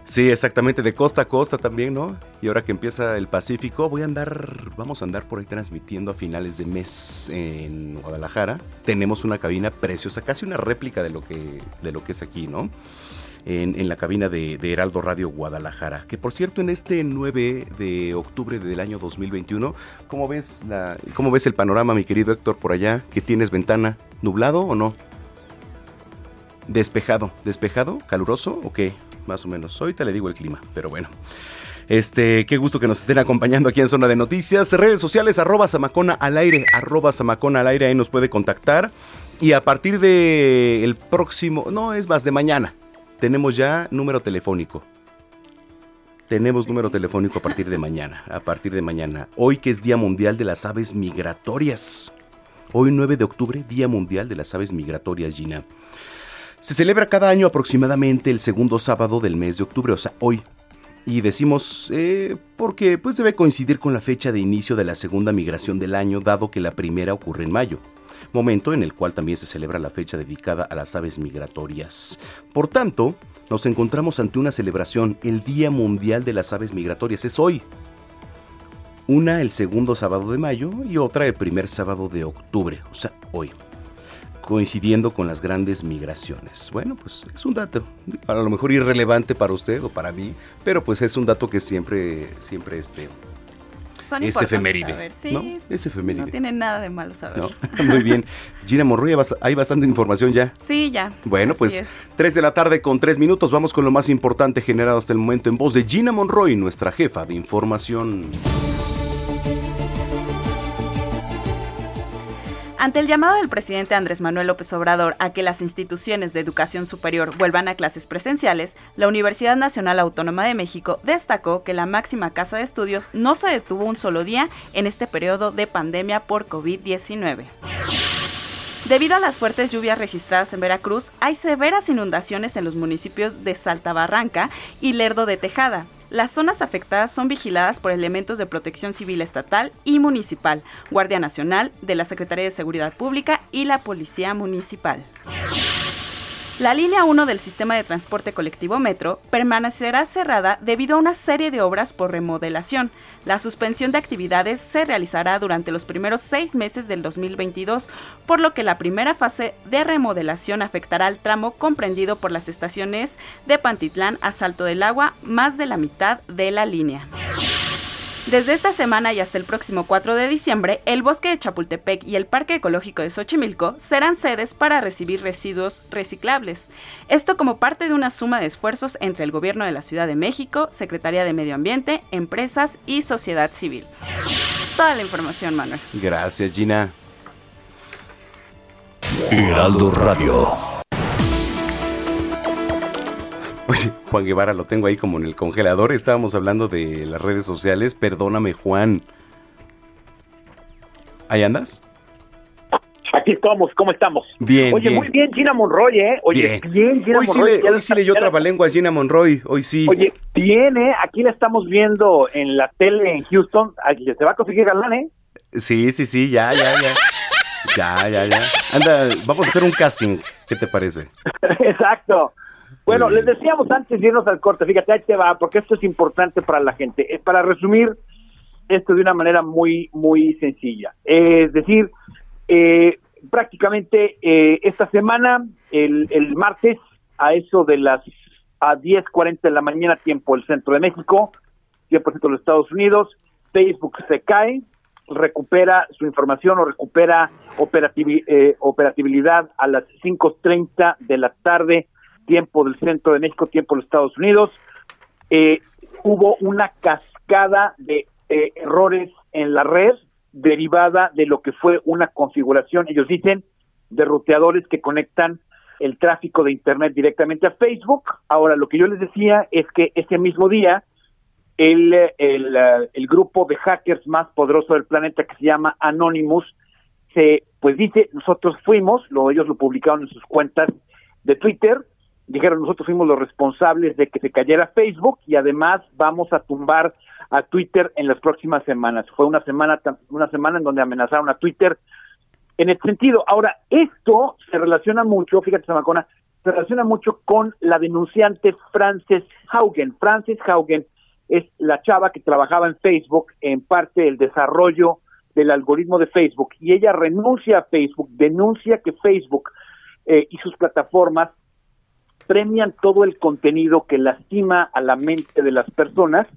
Sí, exactamente, de costa a costa también, ¿no? Y ahora que empieza el Pacífico, voy a andar, vamos a andar por ahí transmitiendo a finales de mes en Guadalajara. Tenemos una cabina preciosa, casi una réplica de lo que, de lo que es aquí, ¿no? En, la cabina de, de Heraldo Radio Guadalajara. Que por cierto, en este 9 de octubre del año 2021, ¿cómo ves, la, ¿cómo ves el panorama, mi querido Héctor, por allá? ¿Que tienes ventana? ¿Nublado o no? Despejado. ¿Despejado? ¿Caluroso o qué? Más o menos. Ahorita le digo el clima, pero bueno. Este, qué gusto que nos estén acompañando aquí en Zona de Noticias. Redes sociales, arroba Samacona al aire, arroba Samacona al aire, ahí nos puede contactar. Y a partir de próximo, no, es más, de mañana, tenemos ya número telefónico. Tenemos número telefónico a partir de mañana, a partir de mañana. Hoy que es Día Mundial de las Aves Migratorias. Hoy 9 de octubre, Día Mundial de las Aves Migratorias, Gina. Se celebra cada año aproximadamente el segundo sábado del mes de octubre, o sea, hoy. Y decimos eh, porque pues debe coincidir con la fecha de inicio de la segunda migración del año, dado que la primera ocurre en mayo, momento en el cual también se celebra la fecha dedicada a las aves migratorias. Por tanto, nos encontramos ante una celebración, el Día Mundial de las Aves Migratorias, es hoy. Una el segundo sábado de mayo y otra el primer sábado de octubre, o sea, hoy coincidiendo con las grandes migraciones. Bueno, pues es un dato, a lo mejor irrelevante para usted o para mí, pero pues es un dato que siempre, siempre este, Son es efeméride. saber, sí. ¿no? Es efeméride. No tiene nada de malo saber. ¿no? Muy bien. Gina Monroy, hay bast- hay bastante información ya. Sí, ya. Bueno, Así pues es. 3 de la tarde con 3 minutos. Vamos con lo más importante generado hasta el momento en voz de Gina Monroy, nuestra jefa de información. Ante el llamado del presidente Andrés Manuel López Obrador a que las instituciones de educación superior vuelvan a clases presenciales, la Universidad Nacional Autónoma de México destacó que la máxima casa de estudios no se detuvo un solo día en este periodo de pandemia por COVID-19. Debido a las fuertes lluvias registradas en Veracruz, hay severas inundaciones en los municipios de Salta Barranca y Lerdo de Tejada. Las zonas afectadas son vigiladas por elementos de protección civil estatal y municipal, Guardia Nacional, de la Secretaría de Seguridad Pública y la Policía Municipal. La línea 1 del sistema de transporte colectivo Metro permanecerá cerrada debido a una serie de obras por remodelación. La suspensión de actividades se realizará durante los primeros seis meses del 2022, por lo que la primera fase de remodelación afectará al tramo comprendido por las estaciones de Pantitlán a Salto del Agua, más de la mitad de la línea. Desde esta semana y hasta el próximo 4 de diciembre, el bosque de Chapultepec y el Parque Ecológico de Xochimilco serán sedes para recibir residuos reciclables. Esto como parte de una suma de esfuerzos entre el Gobierno de la Ciudad de México, Secretaría de Medio Ambiente, empresas y sociedad civil. toda la información, Manuel. Gracias, Gina. Heraldo Radio. Oye, Juan Guevara lo tengo ahí como en el congelador. Estábamos hablando de las redes sociales. Perdóname, Juan. ¿Ahí andas? Aquí estamos, ¿cómo estamos? Bien, Oye, bien. muy bien Gina Monroy, ¿eh? Oye, Bien. bien, Gina Hoy sí, Monroy. le, ya hoy sí leyó ya la- Trabalengua a Gina Monroy. Hoy sí. Oye, bien, ¿eh? Aquí la estamos viendo en la tele en Houston. Aquí se va a conseguir galán, ¿eh? Sí, sí, sí, ya, ya, ya. Ya, ya, ya. Anda, vamos a hacer un casting. ¿Qué te parece? Exacto. Bueno, les decíamos antes de irnos al corte, fíjate, ahí te va, porque esto es importante para la gente. Es para resumir esto de una manera muy, muy sencilla. Es decir, eh, prácticamente eh, esta semana, el, el martes, a eso de las a 10.40 de la mañana, tiempo del centro de México, 100% de los Estados Unidos, Facebook se cae, recupera su información o recupera eh, operatividad a las 5.30 de la tarde, tiempo del centro de México, tiempo de los Estados Unidos. Eh, hubo una cascada de eh, errores en la red derivada de lo que fue una configuración, ellos dicen, de ruteadores que conectan el tráfico de Internet directamente a Facebook. Ahora, lo que yo les decía es que ese mismo día, el, el, el grupo de hackers más poderoso del planeta que se llama Anonymous, se, pues dice, nosotros fuimos, lo, ellos lo publicaron en sus cuentas de Twitter, dijeron nosotros fuimos los responsables de que se cayera Facebook y además vamos a tumbar a Twitter en las próximas semanas. Fue una semana, una semana en donde amenazaron a Twitter en ese sentido. Ahora, esto se relaciona mucho, fíjate, Samacona, se relaciona mucho con la denunciante Frances Haugen. Frances Haugen es la chava que trabajaba en Facebook en parte del desarrollo del algoritmo de Facebook y ella renuncia a Facebook, denuncia que Facebook eh, y sus plataformas premian todo el contenido que lastima a la mente de las personas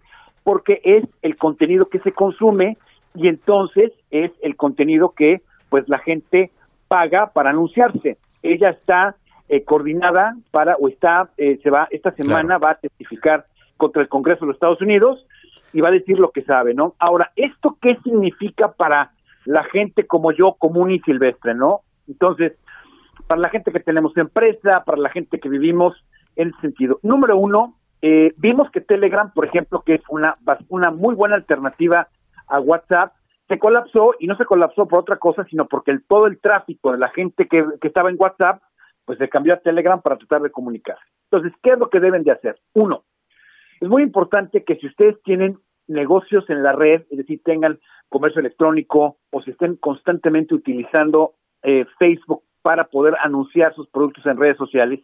porque es el contenido que se consume y entonces es el contenido que pues la gente paga para anunciarse. Ella está eh, coordinada para o está eh, se va esta semana va a testificar contra el Congreso de los Estados Unidos y va a decir lo que sabe, ¿no? Ahora, ¿esto qué significa para la gente como yo, común y silvestre, ¿no? Entonces, para la gente que tenemos empresa, para la gente que vivimos en ese sentido. Número uno, eh, vimos que Telegram, por ejemplo, que es una, una muy buena alternativa a WhatsApp, se colapsó y no se colapsó por otra cosa, sino porque el, todo el tráfico de la gente que, que estaba en WhatsApp, pues se cambió a Telegram para tratar de comunicarse. Entonces, ¿qué es lo que deben de hacer? Uno, es muy importante que si ustedes tienen negocios en la red, es decir, tengan comercio electrónico o si estén constantemente utilizando eh, Facebook para poder anunciar sus productos en redes sociales,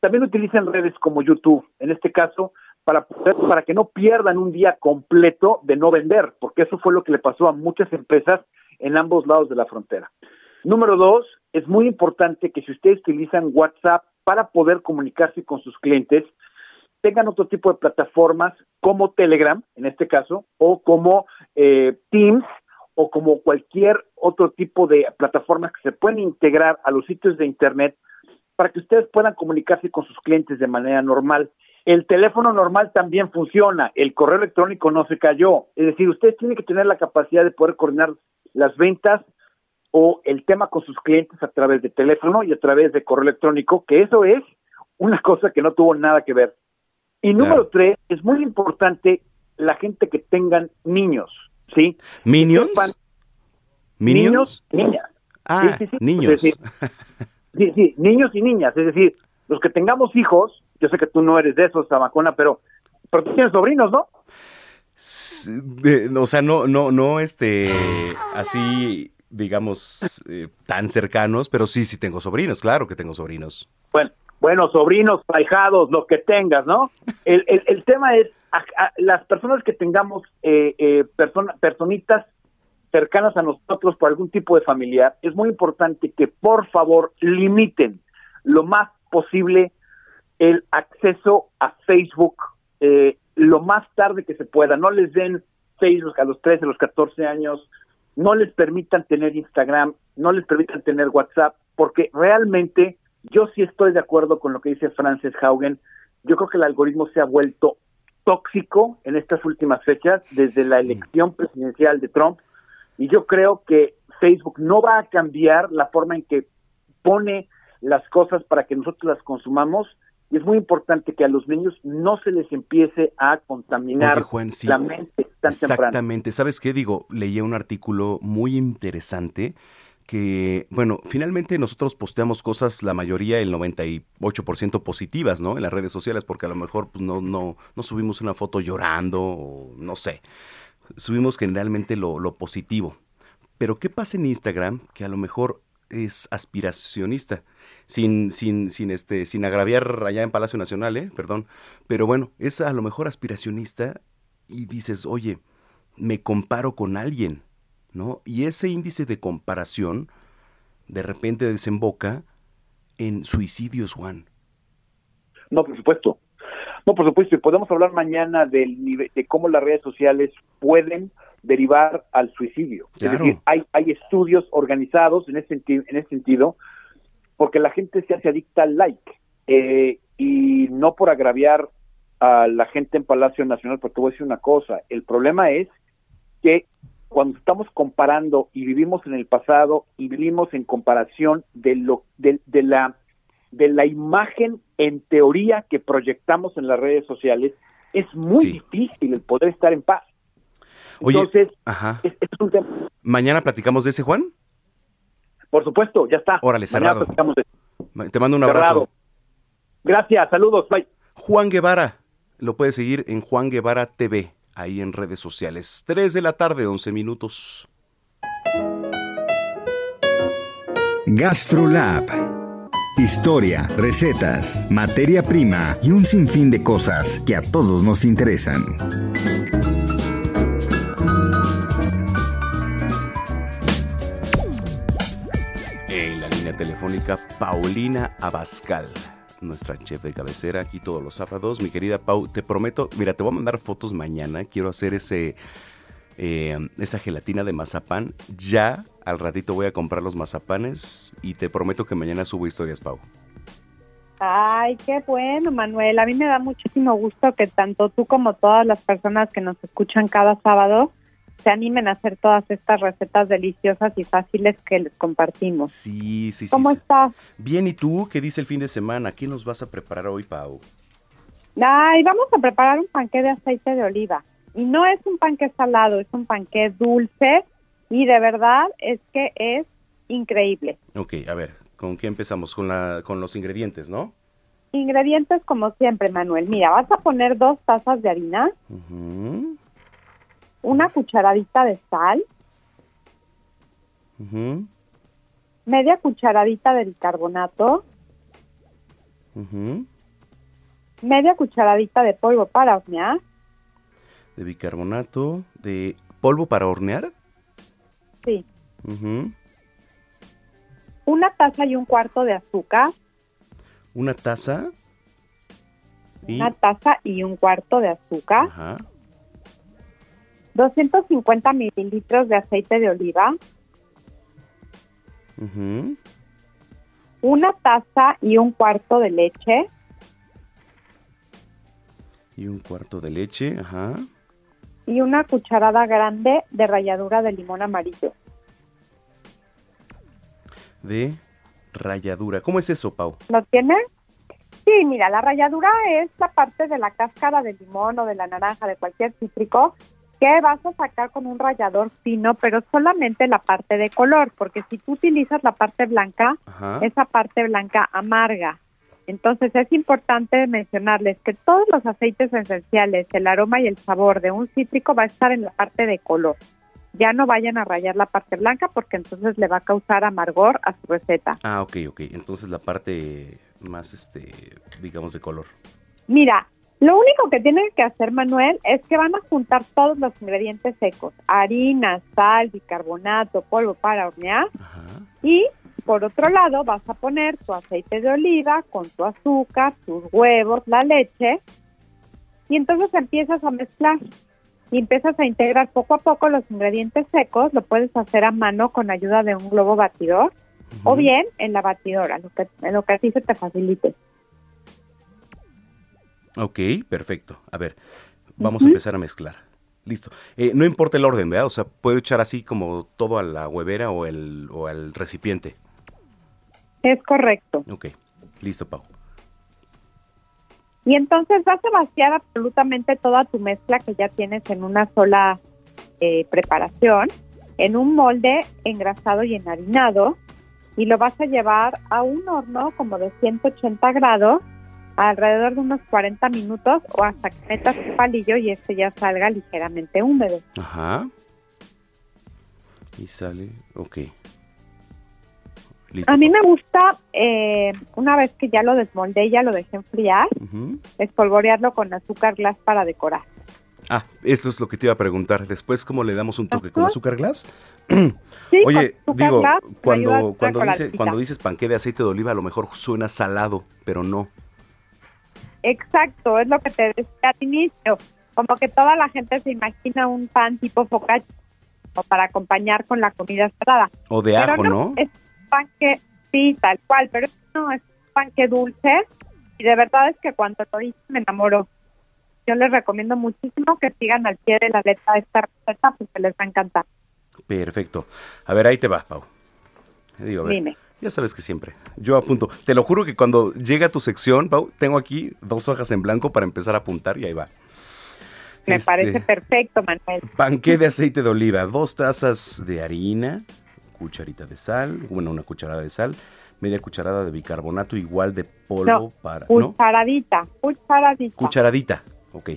también utilicen redes como YouTube, en este caso, para poder, para que no pierdan un día completo de no vender, porque eso fue lo que le pasó a muchas empresas en ambos lados de la frontera. Número dos, es muy importante que si ustedes utilizan WhatsApp para poder comunicarse con sus clientes, tengan otro tipo de plataformas como Telegram, en este caso, o como eh, Teams, o como cualquier otro tipo de plataformas que se pueden integrar a los sitios de Internet para que ustedes puedan comunicarse con sus clientes de manera normal. El teléfono normal también funciona, el correo electrónico no se cayó. Es decir, ustedes tienen que tener la capacidad de poder coordinar las ventas o el tema con sus clientes a través de teléfono y a través de correo electrónico, que eso es una cosa que no tuvo nada que ver. Y número tres, es muy importante la gente que tengan niños, ¿sí? ¿Minions? ¿Minions? Niños, niñas. Ah, Sí, sí, sí. niños. Decir, sí, sí, niños y niñas. Es decir, los que tengamos hijos, yo sé que tú no eres de esos, Zamacona, pero, pero tú tienes sobrinos, ¿no? O sea, no, no, no, este, así, digamos, eh, tan cercanos, pero sí, sí tengo sobrinos, claro que tengo sobrinos. Bueno, bueno, sobrinos, ahijados, lo que tengas, ¿no? El, el, el tema es, a- a- las personas que tengamos eh, eh, persona- personitas cercanas a nosotros por algún tipo de familiar, es muy importante que por favor limiten lo más posible el acceso a Facebook eh, lo más tarde que se pueda. No les den Facebook a los 13, a los 14 años, no les permitan tener Instagram, no les permitan tener WhatsApp, porque realmente yo sí estoy de acuerdo con lo que dice Frances Haugen. Yo creo que el algoritmo se ha vuelto tóxico en estas últimas fechas, desde la elección presidencial de Trump. Y yo creo que Facebook no va a cambiar la forma en que pone las cosas para que nosotros las consumamos. Y es muy importante que a los niños no se les empiece a contaminar Oye, Juan, sí. la mente tan temprano. Exactamente. ¿Sabes qué? Digo, leía un artículo muy interesante que, bueno, finalmente nosotros posteamos cosas, la mayoría, el 98% positivas, ¿no? En las redes sociales, porque a lo mejor pues, no, no, no subimos una foto llorando o no sé. Subimos generalmente lo, lo positivo. Pero ¿qué pasa en Instagram que a lo mejor es aspiracionista? Sin, sin, sin, este, sin agraviar allá en Palacio Nacional, ¿eh? Perdón. Pero bueno, es a lo mejor aspiracionista y dices, oye, me comparo con alguien, ¿no? Y ese índice de comparación de repente desemboca en suicidios, Juan. No, por supuesto. No, por supuesto. Y podemos hablar mañana del nivel, de cómo las redes sociales pueden derivar al suicidio. Claro. Es decir, hay, hay estudios organizados en ese, senti- en ese sentido porque la gente se hace adicta al like. Eh, y no por agraviar a la gente en Palacio Nacional, porque te voy a decir una cosa, el problema es que cuando estamos comparando y vivimos en el pasado y vivimos en comparación de lo de, de la de la imagen en teoría que proyectamos en las redes sociales, es muy difícil el poder estar en paz. Oye, Entonces, ajá. es, es un tema. ¿Mañana platicamos de ese, Juan? Por supuesto, ya está. Órale, cerrado. de- Te mando un Cerrado. abrazo. Gracias, saludos, bye. Juan Guevara, lo puedes seguir en Juan Guevara TV, ahí en redes sociales. 3 de la tarde, 11 minutos. GastroLab. Historia, recetas, materia prima y un sinfín de cosas que a todos nos interesan. En la línea telefónica, Paulina Abascal, nuestra chef de cabecera, aquí todos los sábados. Mi querida Pau, te prometo, mira, te voy a mandar fotos mañana. Quiero hacer ese, eh, esa gelatina de mazapán. Ya al ratito voy a comprar los mazapanes y te prometo que mañana subo historias, Pau. Ay, qué bueno, Manuel. A mí me da muchísimo gusto que tanto tú como todas las personas que nos escuchan cada sábado se animen a hacer todas estas recetas deliciosas y fáciles que les compartimos. Sí, sí, sí. ¿Cómo sí. estás? Bien, ¿y tú qué dice el fin de semana? ¿Qué nos vas a preparar hoy, Pau? Ay, vamos a preparar un panqué de aceite de oliva. Y no es un panqué salado, es un panqué dulce y de verdad es que es increíble. Ok, a ver, ¿con qué empezamos? Con, la, con los ingredientes, ¿no? Ingredientes como siempre, Manuel. Mira, vas a poner dos tazas de harina, una cucharadita de sal, media cucharadita de bicarbonato, media cucharadita de polvo para hornear, De bicarbonato, de polvo para hornear. sí, una taza y un cuarto de azúcar, Una taza. Y, una taza y un cuarto de azúcar, ajá, 250 mililitros de aceite de oliva, una taza y un cuarto de leche, Y un cuarto de leche, ajá. y una cucharada grande de ralladura de limón amarillo. De ralladura. ¿Cómo es eso, Pau? ¿Lo tienes? Sí, mira, la ralladura es la parte de la cáscara del limón o de la naranja, de cualquier cítrico, que vas a sacar con un rallador fino, pero solamente la parte de color, porque si tú utilizas la parte blanca, Ajá. esa parte blanca amarga. Entonces es importante mencionarles que todos los aceites esenciales, el aroma y el sabor de un cítrico va a estar en la parte de color. Ya no vayan a rayar la parte blanca porque entonces le va a causar amargor a su receta. Ah, ok, ok. Entonces la parte más, este, digamos, de color. Mira, lo único que tienen que hacer, Manuel, es que van a juntar todos los ingredientes secos, harina, sal, bicarbonato, polvo para hornear, y por otro lado vas a poner tu aceite de oliva con tu azúcar, tus huevos, la leche, y entonces empiezas a mezclar. Y empiezas a integrar poco a poco los ingredientes secos, lo puedes hacer a mano con ayuda de un globo batidor. O bien en la batidora, lo que, en lo que a ti se te facilite. Ok, perfecto. A ver, vamos a empezar a mezclar. Listo. Eh, no importa el orden, ¿verdad? O sea, puedo echar así como todo a la huevera o, el, o al recipiente. Es correcto. Ok, listo, Pau. Y entonces vas a vaciar absolutamente toda tu mezcla que ya tienes en una sola eh, preparación en un molde engrasado y enharinado y lo vas a llevar a un horno como de 180 grados alrededor de unos 40 minutos o hasta que metas el palillo y este ya salga ligeramente húmedo. Ajá. Y sale, ok. Listo. A mí me gusta, eh, una vez que ya lo desmoldé y ya lo dejé enfriar, Ujú. espolvorearlo con azúcar glass para decorar. Ah, esto es lo que te iba a preguntar. Después, ¿cómo le damos un toque con azúcar glass? Sí, Oye, azúcar digo, glass, cuando, cuando, dice, cuando dices panqué de aceite de oliva, a lo mejor suena salado, pero no. Exacto, es lo que te decía al inicio. Como que toda la gente se imagina un pan tipo focaccia o para acompañar con la comida salada. O de Pero ajo, ¿no? Es un pan que, sí, tal cual, pero no, es un pan que dulce y de verdad es que cuando lo hice me enamoró. Yo les recomiendo muchísimo que sigan al pie de la letra esta receta porque les va a encantar. Perfecto. A ver, ahí te va, Pau. Digo, a ver, Dime. Ya sabes que siempre. Yo apunto. Te lo juro que cuando llega tu sección, Pau, tengo aquí dos hojas en blanco para empezar a apuntar y ahí va. Me Este, parece perfecto, Manuel. Panqué de aceite de oliva, dos tazas de harina, cucharita de sal, bueno, una cucharada de sal, media cucharada de bicarbonato igual de polvo No, para... ¿No? cucharadita, cucharadita. Cucharadita, ok.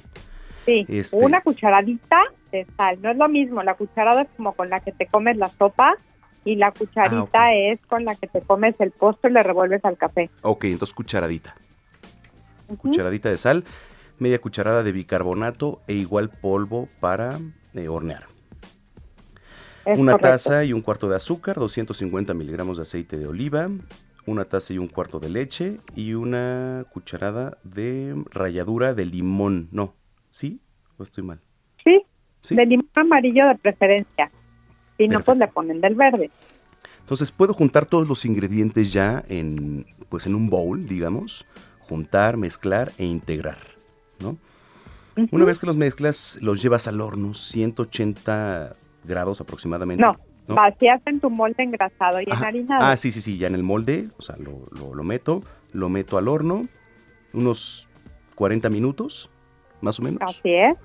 Sí, Este- una cucharadita de sal. No es lo mismo, la cucharada es como con la que te comes la sopa y la cucharita Ah, es con la que te comes el postre y le revuelves al café. Ok, entonces cucharadita. Cucharadita de sal, media cucharada de bicarbonato e igual polvo para eh, hornear. Es una correcto. taza y un cuarto de azúcar, 250 miligramos de aceite de oliva, una taza y un cuarto de leche y una cucharada de ralladura de limón. No, ¿sí? ¿O estoy mal? Sí, de limón amarillo de preferencia. Si no, pues le ponen del verde. Entonces puedo juntar todos los ingredientes ya en, pues en un bowl, digamos, juntar, mezclar e integrar, ¿no? Una vez que los mezclas, los llevas al horno, 180 grados aproximadamente. No, vacías en tu molde engrasado y enharinado. Ah, sí, sí, sí, ya en el molde, o sea, lo, lo- lo meto, lo meto al horno, unos 40 minutos, más o menos, Así es.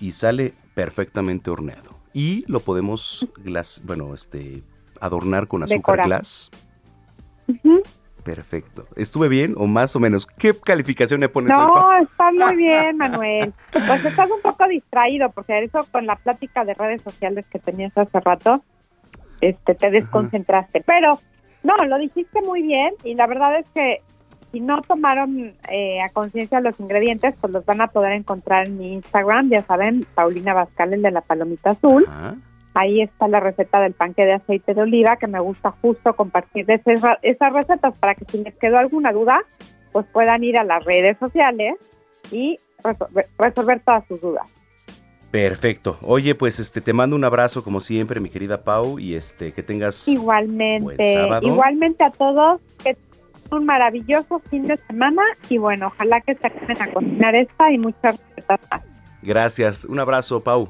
y sale perfectamente horneado. Y lo podemos, glas, bueno, este, adornar con azúcar Decorar. glass. Perfecto. ¿Estuve bien o más o menos? ¿Qué calificación le pones No, Pau? está muy bien, Manuel. Pues estás un poco distraído porque eso con la plática de redes sociales que tenías hace rato, este, te desconcentraste. Pero no, lo dijiste muy bien y la verdad es que si no tomaron eh, a conciencia los ingredientes, pues los van a poder encontrar en mi Instagram, ya saben, Paulina Bascal, el de la palomita azul. Ahí está la receta del panque de aceite de oliva, que me gusta justo compartir esas, esas recetas para que si les quedó alguna duda, pues puedan ir a las redes sociales y resolver, resolver todas sus dudas. Perfecto. Oye, pues este te mando un abrazo como siempre, mi querida Pau, y este que tengas Buen Igualmente, sábado. igualmente a todos, que un maravilloso fin de semana y bueno, ojalá que se acaben a cocinar esta y muchas recetas más. Gracias. Un abrazo, Pau.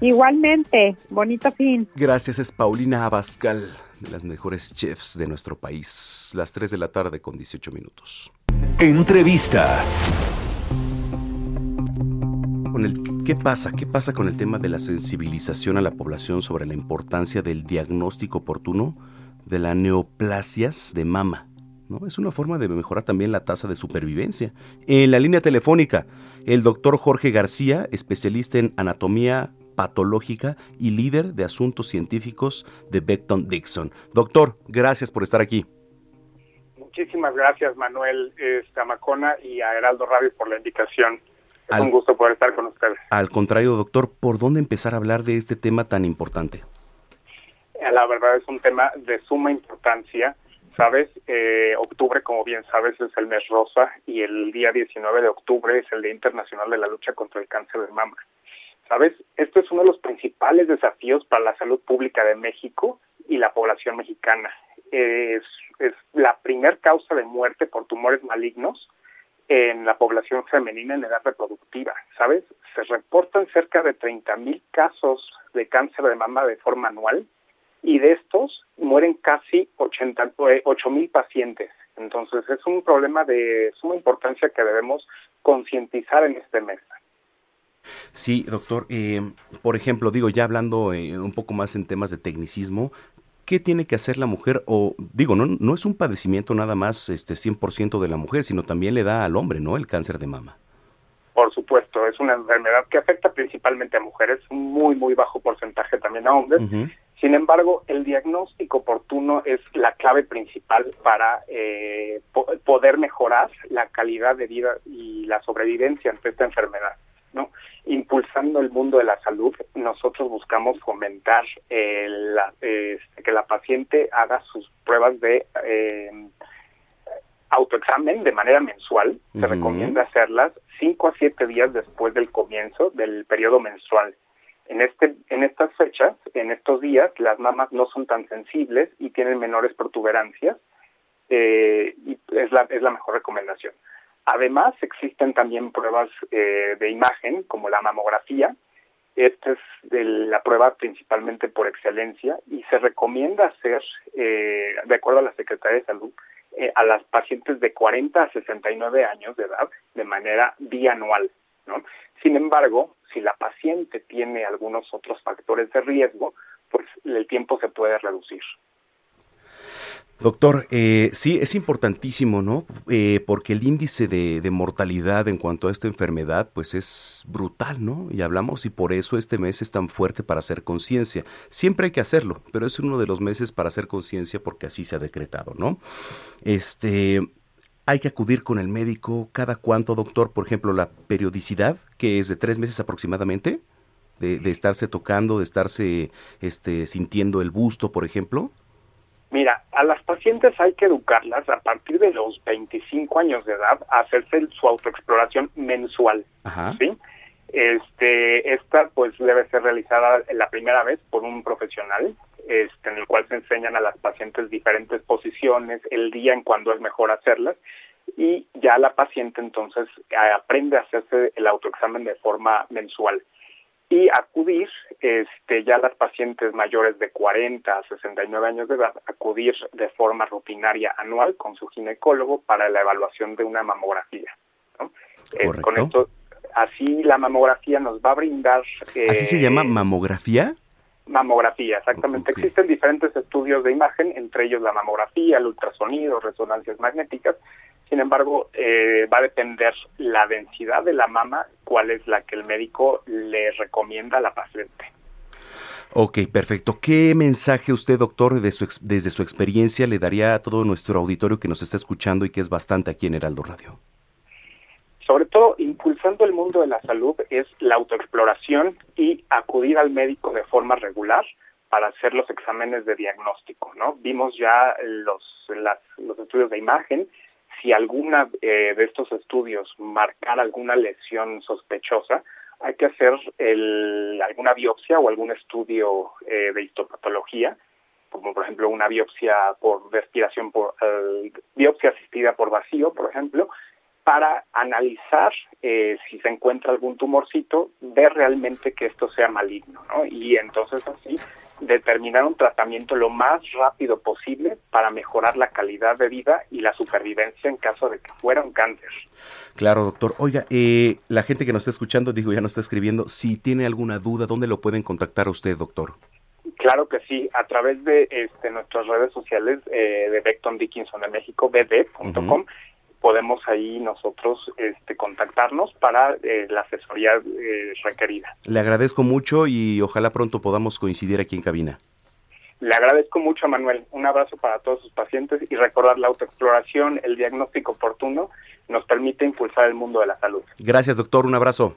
Igualmente, bonito fin. Gracias, es Paulina Abascal, de las mejores chefs de nuestro país. Las 3 de la tarde con 18 minutos. Entrevista. Con el, ¿Qué pasa? ¿Qué pasa con el tema de la sensibilización a la población sobre la importancia del diagnóstico oportuno de las neoplasias de mama? ¿no? Es una forma de mejorar también la tasa de supervivencia. En la línea telefónica, el doctor Jorge García, especialista en anatomía patológica y líder de asuntos científicos de Beckton Dixon. Doctor, gracias por estar aquí. Muchísimas gracias, Manuel Estamacona y a Heraldo Radio por la invitación. Es Al- un gusto poder estar con ustedes. Al contrario, doctor, ¿por dónde empezar a hablar de este tema tan importante? Eh, La verdad es un tema de suma importancia. Sabes, Eh, octubre, como bien sabes, es el mes rosa y el día 19 de octubre es el Día Internacional de la Lucha contra el Cáncer de Mama. Sabes, esto es uno de los principales desafíos para la salud pública de México y la población mexicana. Es, la primer causa de muerte por tumores malignos en la población femenina en edad reproductiva, ¿sabes? Se reportan cerca de 30 mil casos de cáncer de mama de forma anual y de estos mueren casi 80, 8 mil pacientes. Entonces es un problema de suma importancia que debemos concientizar en este mes. Sí, doctor. Eh, por ejemplo, digo, ya hablando eh, un poco más en temas de tecnicismo, ¿qué tiene que hacer la mujer? O digo, no, no es un padecimiento nada más este 100% de la mujer, sino también le da al hombre, ¿no? El cáncer de mama. Por supuesto, es una enfermedad que afecta principalmente a mujeres, un muy, muy bajo porcentaje también a hombres. Sin embargo, el diagnóstico oportuno es la clave principal para eh, po- poder mejorar la calidad de vida y la sobrevivencia ante esta enfermedad. ¿no? Impulsando el mundo de la salud, nosotros buscamos fomentar eh, la- este, que la paciente haga sus pruebas de eh, autoexamen de manera mensual. Se recomienda hacerlas 5 a 7 días después del comienzo del periodo menstrual. En, este, en estas fechas, en estos días, las mamas no son tan sensibles y tienen menores protuberancias eh, y es la, es la mejor recomendación. Además, existen también pruebas eh, de imagen, como la mamografía. Esta es de la prueba principalmente por excelencia y se recomienda hacer, eh, de acuerdo a la Secretaría de Salud, eh, a las pacientes de 40 a 69 años de edad de manera bianual. ¿no? Sin embargo, si la paciente tiene algunos otros factores de riesgo, pues el tiempo se puede reducir. Doctor, eh, sí, es importantísimo, ¿no? Eh, porque el índice de, de mortalidad en cuanto a esta enfermedad, pues es brutal, ¿no? Y hablamos y por eso este mes es tan fuerte para hacer conciencia. Siempre hay que hacerlo, pero es uno de los meses para hacer conciencia porque así se ha decretado, ¿no? Este, hay que acudir con el médico cada cuánto, doctor, por ejemplo, la periodicidad, que es de tres meses aproximadamente, de, de estarse tocando, de estarse este, sintiendo el busto, por ejemplo. Mira, a las pacientes hay que educarlas a partir de los 25 años de edad a hacerse su autoexploración mensual. Ajá. ¿sí? Este, esta pues debe ser realizada la primera vez por un profesional, este, en el cual se enseñan a las pacientes diferentes posiciones, el día en cuando es mejor hacerlas y ya la paciente entonces eh, aprende a hacerse el autoexamen de forma mensual y acudir, este, ya las pacientes mayores de 40 a 69 años de edad, acudir de forma rutinaria anual con su ginecólogo para la evaluación de una mamografía. ¿no? Eh, con esto, así la mamografía nos va a brindar... ¿Así se eh, llama mamografía? Mamografía, exactamente. Existen diferentes estudios de imagen, entre ellos la mamografía, el ultrasonido, resonancias magnéticas. Sin embargo, eh, va a depender la densidad de la mama, cuál es la que el médico le recomienda a la paciente. Ok, perfecto. ¿Qué mensaje usted, doctor, de su desde su experiencia le daría a todo nuestro auditorio que nos está escuchando y que es bastante aquí en Heraldo Radio? Sobre todo, impulsando el mundo de la salud es la autoexploración y acudir al médico de forma regular para hacer los exámenes de diagnóstico, ¿no? Vimos ya los, los estudios de imagen. Si alguna eh, de estos estudios marcar alguna lesión sospechosa, hay que hacer el- alguna biopsia o algún estudio eh, de histopatología, como por ejemplo una biopsia por respiración, por eh, biopsia asistida por vacío, por ejemplo, para analizar eh, si se encuentra algún tumorcito, ver realmente que esto sea maligno, ¿no? Y entonces así determinar un tratamiento lo más rápido posible para mejorar la calidad de vida y la supervivencia en caso de que fuera un cáncer. Claro, doctor. Oiga, eh, la gente que nos está escuchando, digo, ya nos está escribiendo, si tiene alguna duda, ¿dónde lo pueden contactar a usted, doctor? Claro que sí, a través de este, nuestras redes sociales eh, de Beckton Dickinson de México, bd.com, podemos ahí nosotros este, contactarnos para eh, la asesoría eh, requerida. Le agradezco mucho y ojalá pronto podamos coincidir aquí en cabina. Le agradezco mucho Manuel. Un abrazo para todos sus pacientes y recordar la autoexploración, el diagnóstico oportuno nos permite impulsar el mundo de la salud. Gracias, doctor. Un abrazo.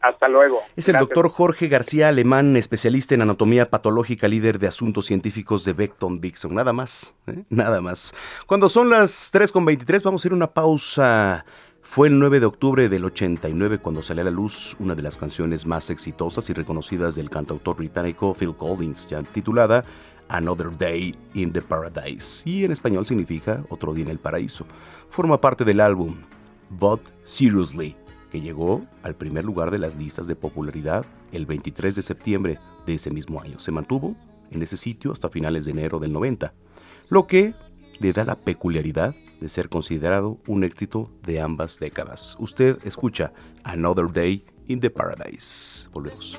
Hasta luego. Es el doctor Jorge García Alemán, especialista en anatomía patológica, líder de asuntos científicos de Beckton Dixon. Nada más, ¿eh? nada más. Cuando son las 3.23 vamos a ir a una pausa. Fue el 9 de octubre del 89 cuando salió a la luz una de las canciones más exitosas y reconocidas del cantautor británico Phil Collins, ya titulada Another Day in the Paradise, y en español significa Otro día en el paraíso. Forma parte del álbum But Seriously, que llegó al primer lugar de las listas de popularidad el 23 de septiembre de ese mismo año. Se mantuvo en ese sitio hasta finales de enero del 90, lo que le da la peculiaridad de ser considerado un éxito de ambas décadas. Usted escucha Another Day in the Paradise. Volvemos.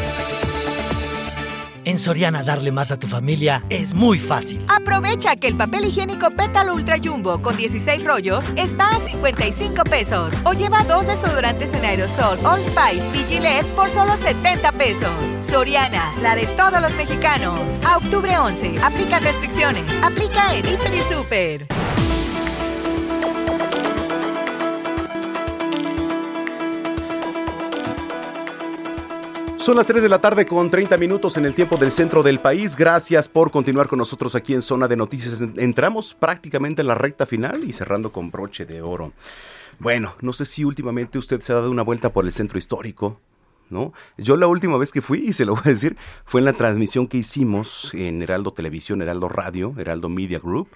En Soriana darle más a tu familia es muy fácil. Aprovecha que el papel higiénico Pétalo Ultra Jumbo con 16 rollos está a 55 pesos. O lleva dos desodorantes en aerosol All Spice y Gillette por solo 70 pesos. Soriana, la de todos los mexicanos. A octubre 11, aplica restricciones. Aplica en Hiper y Super. Son las 3 de la tarde con 30 minutos en el tiempo del centro del país. Gracias por continuar con nosotros aquí en Zona de Noticias. Entramos prácticamente en la recta final y cerrando con broche de oro. Bueno, no sé si últimamente usted se ha dado una vuelta por el centro histórico. ¿No? Yo la última vez que fui, y se lo voy a decir, fue en la transmisión que hicimos en Heraldo Televisión, Heraldo Radio, Heraldo Media Group,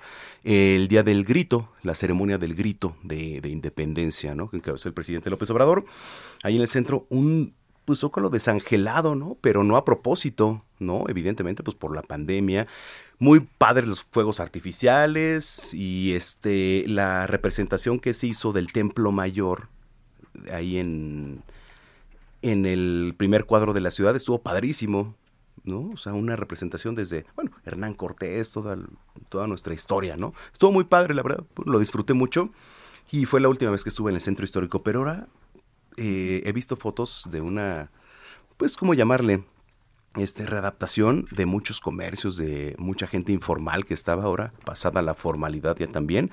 el día del grito, la ceremonia del grito de, de independencia, ¿no? Que encabezó el presidente López Obrador. Ahí en el centro, un pues zócalo desangelado, ¿no? Pero no a propósito, ¿no? Evidentemente, pues por la pandemia. Muy padres los fuegos artificiales y este la representación que se hizo del Templo Mayor ahí en en el primer cuadro de la ciudad estuvo padrísimo, ¿no? O sea, una representación desde, bueno, Hernán Cortés, toda, toda nuestra historia, ¿no? Estuvo muy padre, la verdad, lo disfruté mucho y fue la última vez que estuve en el centro histórico, pero ahora eh, he visto fotos de una, pues, ¿cómo llamarle? Este, readaptación de muchos comercios, de mucha gente informal que estaba ahora, pasada la formalidad ya también.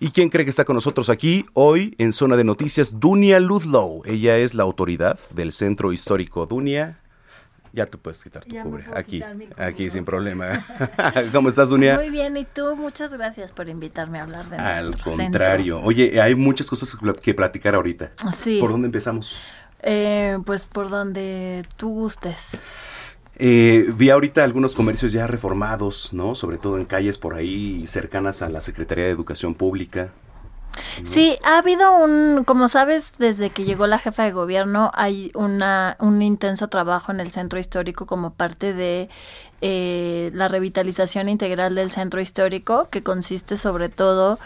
¿Y quién cree que está con nosotros aquí hoy en Zona de Noticias? Dunia Ludlow. Ella es la autoridad del Centro Histórico. Dunia, ya tú puedes quitar tu Ya me cubre. Aquí, aquí sin problema. ¿Cómo estás, Dunia? Muy bien, y tú, muchas gracias por invitarme a hablar de Al nuestro contrario. Oye, hay muchas cosas que pla- que platicar ahorita. Sí. ¿Por dónde empezamos? centro. Eh, pues por donde tú gustes. Eh, vi ahorita algunos comercios ya reformados, ¿no? Sobre todo en calles por ahí cercanas a la Secretaría de Educación Pública. Sí, ha habido un, como sabes, desde que llegó la jefa de gobierno hay una, un intenso trabajo en el centro histórico como parte de eh, la revitalización integral del centro histórico, que consiste sobre todo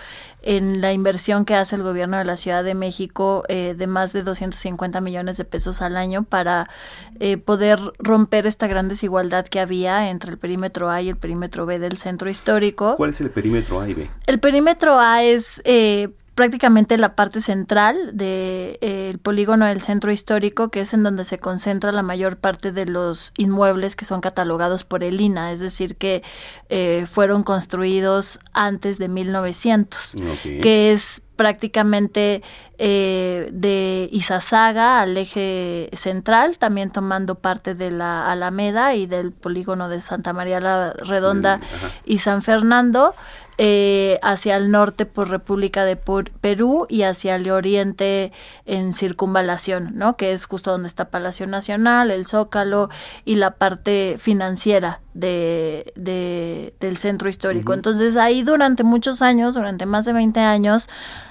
en la inversión que hace el gobierno de la Ciudad de México eh, de más de 250 millones de pesos al año para eh, poder romper esta gran desigualdad que había entre el perímetro A y el perímetro B del centro histórico. ¿Cuál es el perímetro A y B? El perímetro A es eh, prácticamente la parte central del polígono del centro histórico, que es en donde se concentra la mayor parte de los inmuebles que son catalogados por el INA, es decir, que eh, fueron construidos antes de 1900, Ok. que es prácticamente eh, de Izazaga al eje central, también tomando parte de la Alameda y del polígono de Santa María la Redonda y San Fernando, eh, hacia el norte por República de Perú y hacia el oriente en circunvalación, ¿no? Que es justo donde está Palacio Nacional, el Zócalo y la parte financiera de, de- del centro histórico. Entonces ahí durante muchos años, durante más de 20 años,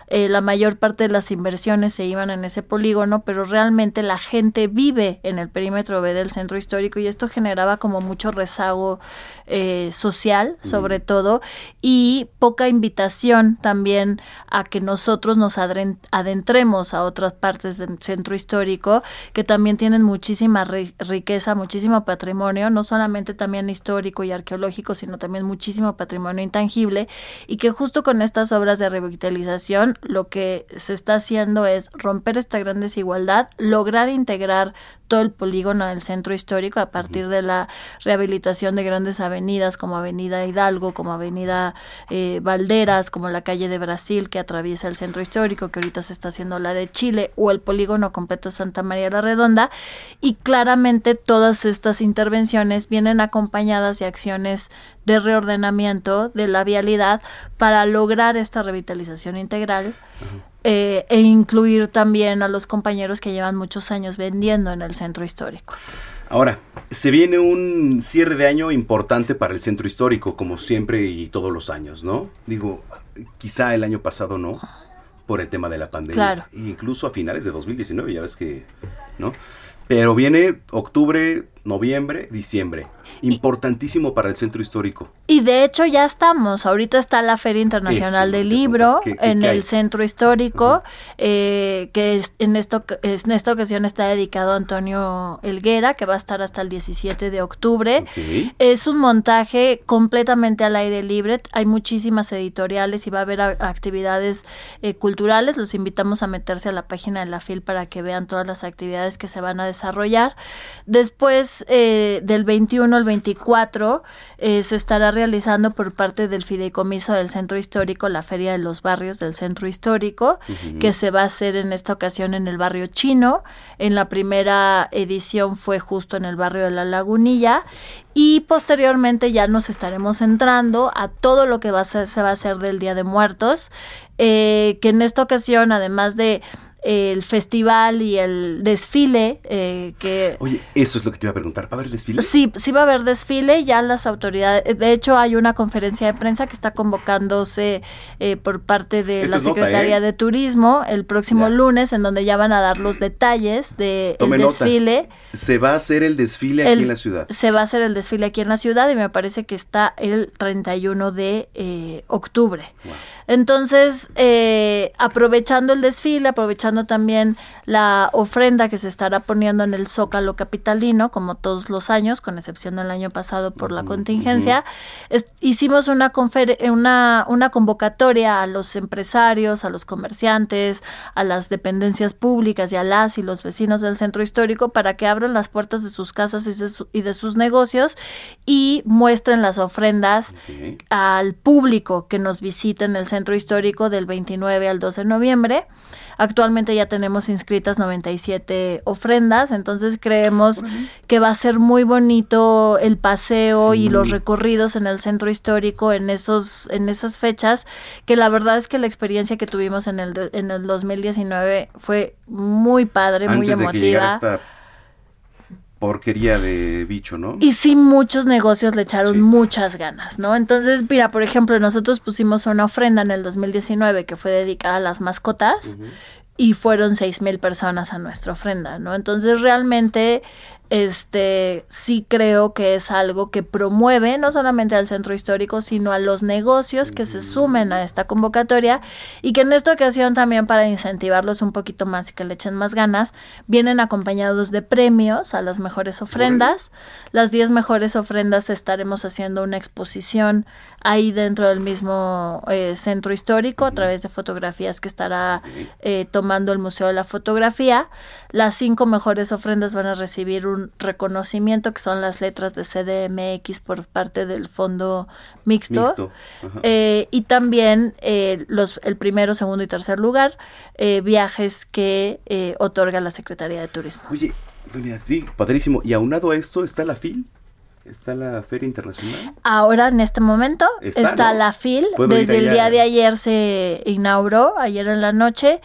eh, la mayor parte de las inversiones se iban en ese polígono, pero realmente la gente vive en el perímetro B del centro histórico y esto generaba como mucho rezago eh, social, sobre todo, y poca invitación también a que nosotros nos adentremos a otras partes del centro histórico que también tienen muchísima ri- riqueza, muchísimo patrimonio, no solamente también histórico y arqueológico, sino también muchísimo patrimonio intangible y que justo con estas obras de revitalización lo que se está haciendo es romper esta gran desigualdad, lograr integrar todo el polígono del centro histórico a partir de la rehabilitación de grandes avenidas como Avenida Hidalgo, como Avenida eh, Valderas, como la calle de Brasil que atraviesa el centro histórico, que ahorita se está haciendo la de Chile, o el polígono completo Santa María la Redonda. Y claramente todas estas intervenciones vienen acompañadas de acciones de reordenamiento de la vialidad para lograr esta revitalización integral eh, e incluir también a los compañeros que llevan muchos años vendiendo en el centro histórico. Ahora, se viene un cierre de año importante para el centro histórico, como siempre y todos los años, ¿no? Digo, quizá el año pasado no, por el tema de la pandemia. Claro. Incluso a finales de 2019, ya ves que, ¿no? Pero viene octubre, noviembre, diciembre. Importantísimo para el centro histórico. Y de hecho ya estamos, ahorita está la Feria Internacional Eso, del Libro ¿Qué- qué- en qué el centro histórico, eh, que es- en, esto, en esta ocasión está dedicado a Antonio Elguera, que va a estar hasta el 17 de octubre. Es un montaje completamente al aire libre, hay muchísimas editoriales y va a haber a- actividades eh, culturales, los invitamos a meterse a la página de la FIL para que vean todas las actividades que se van a desarrollar. Después eh, del 21 al 24 eh, se estará realizando por parte del Fideicomiso del Centro Histórico la Feria de los Barrios del Centro Histórico, que se va a hacer en esta ocasión en el barrio chino. En la primera edición fue justo en el barrio de la Lagunilla y posteriormente ya nos estaremos entrando a todo lo que va a ser- se va a hacer del Día de Muertos, eh, que en esta ocasión, además de el festival y el desfile, eh, que Oye, eso es lo que te iba a preguntar. ¿Va a haber desfile? Sí, sí va a haber desfile, ya las autoridades, de hecho hay una conferencia de prensa que está convocándose eh, por parte de Eso la nota, Secretaría ¿eh? de Turismo el próximo lunes, en donde ya van a dar los detalles del nota. desfile. Se va a hacer el desfile aquí en la ciudad. Se va a hacer el desfile aquí en la ciudad y me parece que está el 31 de eh, octubre. Entonces, eh, aprovechando el desfile, aprovechando también la ofrenda que se estará poniendo en el Zócalo Capitalino, como todos los años, con excepción del año pasado por la contingencia, es- hicimos una, confer- eh, una, una convocatoria a los empresarios, a los comerciantes, a las dependencias públicas y a las y los vecinos del centro histórico para que abran las puertas de sus casas y de, su- y de sus negocios y muestren las ofrendas al público que nos visite en el centro histórico del 29 al 12 de noviembre. Actualmente ya tenemos inscritas 97 ofrendas, entonces creemos que va a ser muy bonito el paseo y los recorridos en el centro histórico en esos en esas fechas, que la verdad es que la experiencia que tuvimos en el de- en el 2019 fue muy padre, muy de que emotiva. Porquería de bicho, ¿no? Y sí, muchos negocios le echaron muchas ganas, ¿no? Entonces, mira, por ejemplo, nosotros pusimos una ofrenda en el 2019 que fue dedicada a las mascotas y fueron seis mil personas a nuestra ofrenda, ¿no? Entonces, realmente, este, sí creo que es algo que promueve no solamente al centro histórico, sino a los negocios que se sumen a esta convocatoria y que en esta ocasión también para incentivarlos un poquito más y que le echen más ganas, vienen acompañados de premios a las mejores ofrendas. Las 10 mejores ofrendas estaremos haciendo una exposición ahí dentro del mismo eh, centro histórico a través de fotografías que estará eh, tomando el Museo de la Fotografía. Las cinco mejores ofrendas van a recibir un reconocimiento que son las letras de CDMX por parte del Fondo Mixto. Eh, y también eh, los, el primero, segundo y tercer lugar, eh, viajes que eh, otorga la Secretaría de Turismo. Oye, doña padrísimo. Y aunado a esto está la FIL, está la Feria Internacional. Ahora, en este momento, Está, está, ¿no? la FIL. Desde el día de ayer se inauguró, ayer en la noche.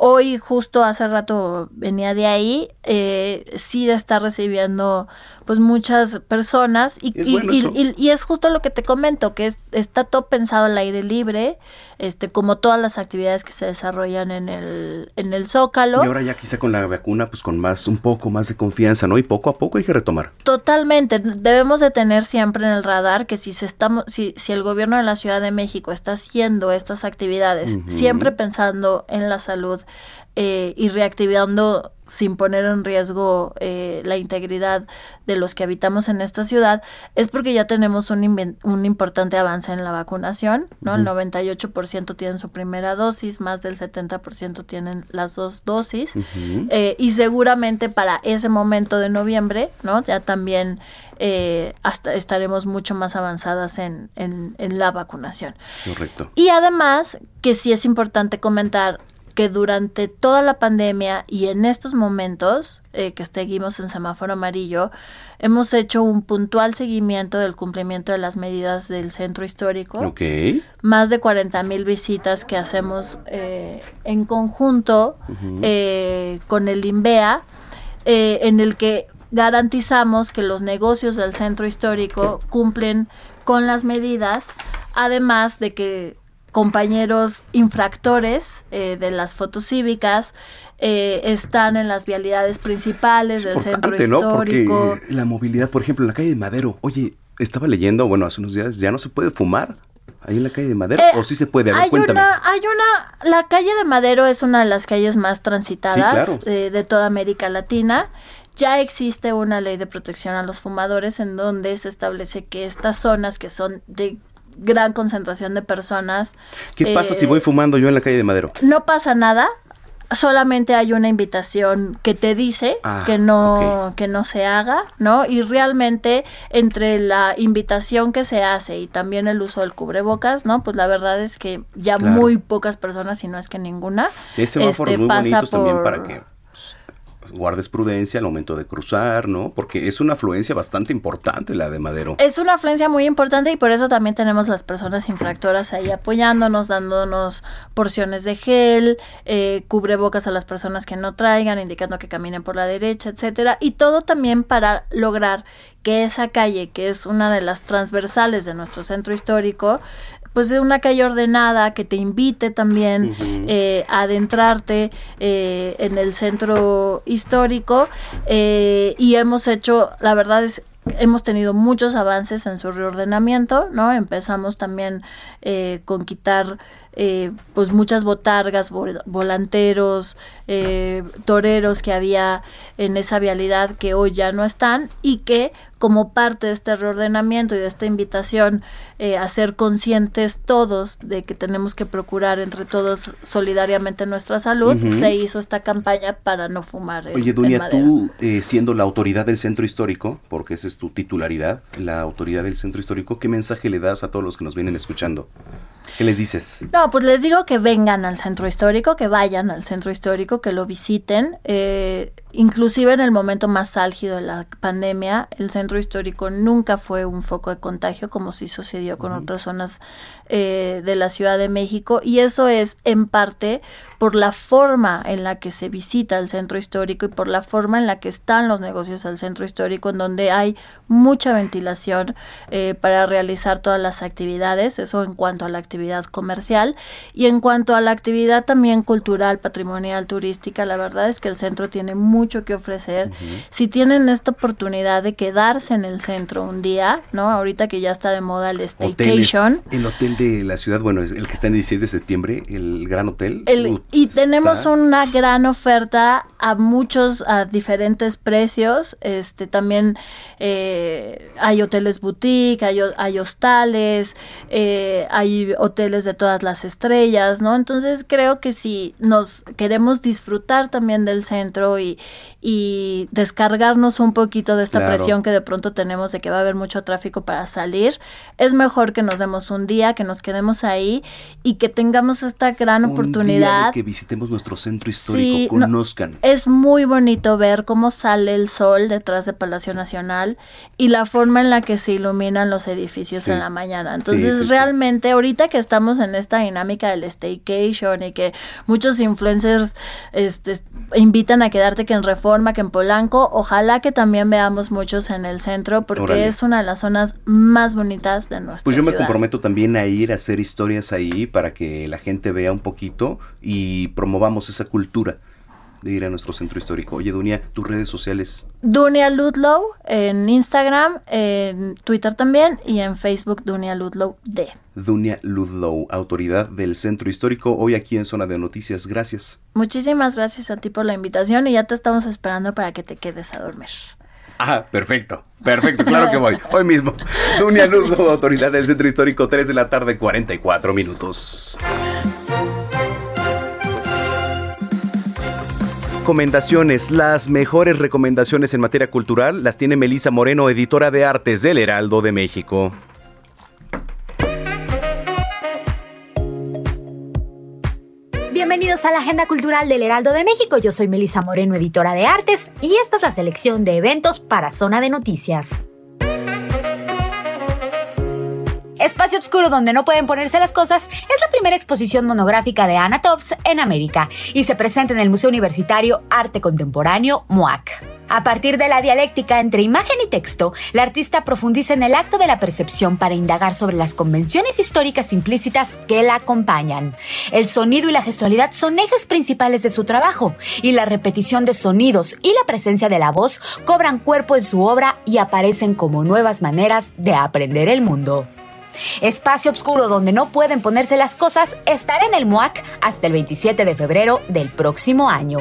Hoy, justo hace rato venía de ahí, eh, sí está recibiendo pues muchas personas y, Es y- bueno y- es justo lo que te comento, que es- está todo pensado al aire libre, este como todas las actividades que se desarrollan en el, en el Zócalo. Y ahora ya quizá con la vacuna, pues con más, un poco más de confianza, ¿no? Y poco a poco hay que retomar. Totalmente, debemos de tener siempre en el radar que si se estamos, si, si el gobierno de la Ciudad de México está haciendo estas actividades, siempre pensando en la salud eh, y reactivando sin poner en riesgo eh, la integridad de los que habitamos en esta ciudad, es porque ya tenemos un, un importante avance en la vacunación, ¿no? El Ujú. 98% tienen su primera dosis, más del 70% tienen las dos dosis. Eh, y seguramente para ese momento de noviembre, ¿no? Ya también eh, hasta estaremos mucho más avanzadas en, en, en la vacunación. Correcto. Y además, que sí es importante comentar que durante toda la pandemia y en estos momentos eh, que seguimos en semáforo amarillo, hemos hecho un puntual seguimiento del cumplimiento de las medidas del centro histórico. Ok. más de 40 mil visitas que hacemos eh, en conjunto eh, con el INVEA, eh, en el que garantizamos que los negocios del centro histórico cumplen con las medidas, además de que compañeros infractores eh, de las fotos cívicas eh, están en las vialidades principales del centro ¿no? histórico. Porque la movilidad, por ejemplo, en la calle de Madero, oye, estaba leyendo, bueno, hace unos días, ya no se puede fumar ahí en la calle de Madero, Eh, o sí se puede, a ver, hay cuéntame. una, hay una, la calle de Madero es una de las calles más transitadas Sí, claro. eh, de toda América Latina. Ya existe una ley de protección a los fumadores en donde se establece que estas zonas que son de gran concentración de personas. ¿Qué pasa eh, si voy fumando yo en la calle de Madero? No pasa nada. Solamente hay una invitación que te dice Ah, que no que no se haga, ¿no? Y realmente entre la invitación que se hace y también el uso del cubrebocas, ¿no? Pues la verdad es que ya Claro. muy pocas personas, si no es que ninguna, este, muy pasa también por- para que guardes prudencia al momento de cruzar, ¿no? Porque es una afluencia bastante importante la de Madero. Es una afluencia muy importante y por eso también tenemos las personas infractoras ahí apoyándonos, dándonos porciones de gel, eh, cubrebocas a las personas que no traigan, indicando que caminen por la derecha, etcétera, y todo también para lograr que esa calle, que es una de las transversales de nuestro centro histórico, pues de una calle ordenada que te invite también eh, a adentrarte eh, en el centro histórico eh, y hemos hecho, la verdad es hemos tenido muchos avances en su reordenamiento, ¿no? Empezamos también eh, con quitar eh, pues muchas botargas, vol- volanteros, eh, toreros que había en esa vialidad que hoy ya no están y que como parte de este reordenamiento y de esta invitación eh, a ser conscientes todos de que tenemos que procurar entre todos solidariamente nuestra salud, se hizo esta campaña para no fumar. en- Oye, Dunia, tú eh, siendo la autoridad del centro histórico, porque esa es tu titularidad, la autoridad del centro histórico, ¿qué mensaje le das a todos los que nos vienen escuchando? ¿Qué les dices? No, pues les digo que vengan al centro histórico, que vayan al centro histórico, que lo visiten. Eh, inclusive en el momento más álgido de la pandemia, el centro histórico nunca fue un foco de contagio como sí sucedió con otras zonas eh, de la Ciudad de México. Y eso es en parte por la forma en la que se visita el centro histórico y por la forma en la que están los negocios al centro histórico, en donde hay mucha ventilación eh, para realizar todas las actividades, eso en cuanto a la actividad comercial y en cuanto a la actividad también cultural, patrimonial, turística, la verdad es que el centro tiene mucho que ofrecer. Si tienen esta oportunidad de quedarse en el centro un día, ¿no? Ahorita que ya está de moda el Hoteles. staycation. El hotel de la ciudad, bueno, es el que está en 16 de septiembre, el Gran Hotel. El- y tenemos una gran oferta a muchos, a diferentes precios. Este también eh, hay hoteles boutique, hay, ho- hay hostales, eh, hay hoteles de todas las estrellas, ¿no? Entonces creo que si nos queremos disfrutar también del centro y, y descargarnos un poquito de esta Claro. presión que de pronto tenemos de que va a haber mucho tráfico para salir, es mejor que nos demos un día, que nos quedemos ahí y que tengamos esta gran Un día oportunidad. de que visitemos nuestro centro histórico, Sí, no- conozcan. Es muy bonito ver cómo sale el sol detrás de Palacio Nacional y la forma en la que se iluminan los edificios Sí. en la mañana. Entonces, sí, realmente, ahorita que estamos en esta dinámica del staycation y que muchos influencers este, invitan a quedarte que en Reforma, que en Polanco, ojalá que también veamos muchos en el centro porque es una de las zonas más bonitas de nuestra Pues yo me comprometo también a ir a hacer historias ahí para que la gente vea un poquito y promovamos esa cultura de ir a nuestro centro histórico. Oye, Dunia, tus redes sociales. Dunia Ludlow en Instagram, en Twitter también y en Facebook Dunia Ludlow D. Dunia Ludlow, autoridad del centro histórico, hoy aquí en Zona de Noticias. Gracias. Muchísimas gracias a ti por la invitación y ya te estamos esperando para que te quedes a dormir. Ah, perfecto, perfecto, claro que voy. Hoy mismo. Dunia Ludlow, autoridad del centro histórico, 3 de la tarde, 44 minutos. Recomendaciones, las mejores recomendaciones en materia cultural las tiene Melisa Moreno, editora de artes del Heraldo de México. Bienvenidos a la Agenda Cultural del Heraldo de México. Yo soy Melisa Moreno, editora de artes, y esta es la selección de eventos para Zona de Noticias. Espacio Obscuro donde no pueden ponerse las cosas es la primera exposición monográfica de Anna Tops en América y se presenta en el Museo Universitario Arte Contemporáneo MUAC. A partir de la dialéctica entre imagen y texto, la artista profundiza en el acto de la percepción para indagar sobre las convenciones históricas implícitas que la acompañan. El sonido y la gestualidad son ejes principales de su trabajo, y la repetición de sonidos y la presencia de la voz cobran cuerpo en su obra y aparecen como nuevas maneras de aprender el mundo. Espacio Obscuro donde no pueden ponerse las cosas estará en el MUAC hasta el 27 de febrero del próximo año.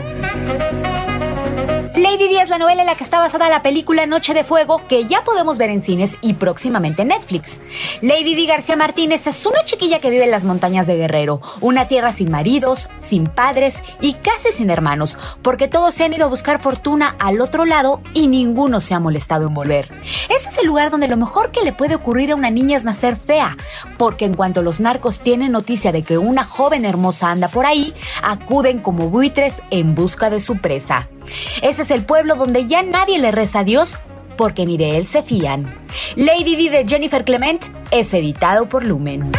Lady Di es la novela en la que está basada la película Noche de Fuego que ya podemos ver en cines y próximamente en Netflix. Lady Di García Martínez es una chiquilla que vive en las montañas de Guerrero, una tierra sin maridos, sin padres y casi sin hermanos, porque todos se han ido a buscar fortuna al otro lado y ninguno se ha molestado en volver. Ese es el lugar donde lo mejor que le puede ocurrir a una niña es nacer fea, porque en cuanto los narcos tienen noticia de que una joven hermosa anda por ahí, acuden como buitres en busca de su presa. Ese es el pueblo donde ya nadie le reza a Dios porque ni de él se fían. Lady Di de Jennifer Clement es editado por Lumen.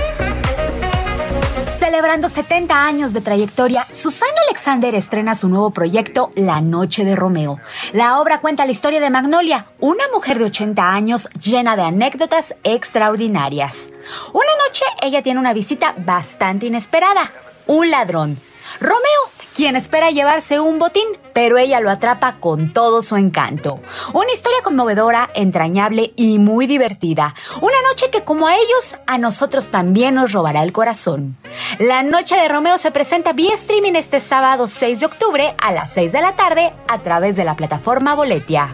Celebrando 70 años de trayectoria, Susana Alexander estrena su nuevo proyecto La Noche de Romeo. La obra cuenta la historia de Magnolia, una mujer de 80 años llena de anécdotas extraordinarias. Una noche ella tiene una visita bastante inesperada, un ladrón. Romeo, quien espera llevarse un botín, pero ella lo atrapa con todo su encanto. Una historia conmovedora, entrañable y muy divertida. Una noche que como a ellos, a nosotros también nos robará el corazón. La noche de Romeo se presenta vía streaming este sábado 6 de octubre a las 6 de la tarde a través de la plataforma Boletia.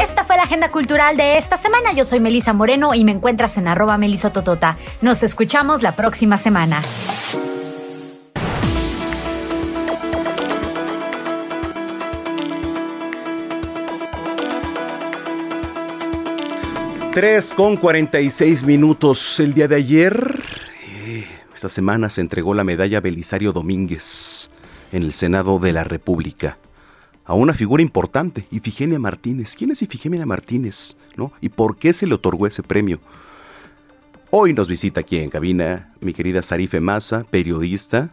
Esta fue la agenda cultural de esta semana. Yo soy Melisa Moreno y me encuentras en arroba melisototota. Nos escuchamos la próxima semana. 3 con 46 minutos. El día de ayer, eh, esta semana se entregó la medalla Belisario Domínguez en el Senado de la República a una figura importante, Ifigenia Martínez. ¿Quién es Ifigenia Martínez? ¿No? ¿Y por qué se le otorgó ese premio? Hoy nos visita aquí en cabina mi querida Sarife Maza, periodista,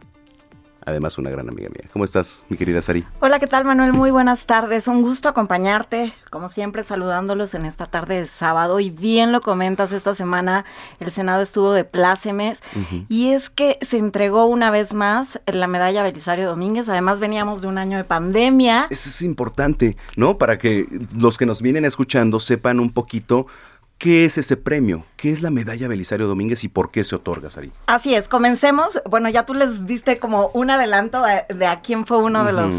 además una gran amiga mía. ¿Cómo estás, mi querida Sari? Hola, ¿qué tal Manuel? Muy buenas tardes. Un gusto acompañarte, como siempre saludándolos en esta tarde de sábado. Y bien lo comentas, esta semana el Senado estuvo de plácemes y es que se entregó una vez más la medalla Belisario Domínguez. Además veníamos de un año de pandemia. Eso es importante, ¿no? Para que los que nos vienen escuchando sepan un poquito qué es ese premio, qué es la medalla Belisario Domínguez y por qué se otorga, Sari. Así es, comencemos. Bueno, ya tú les diste como un adelanto de, de a quién fue uno de los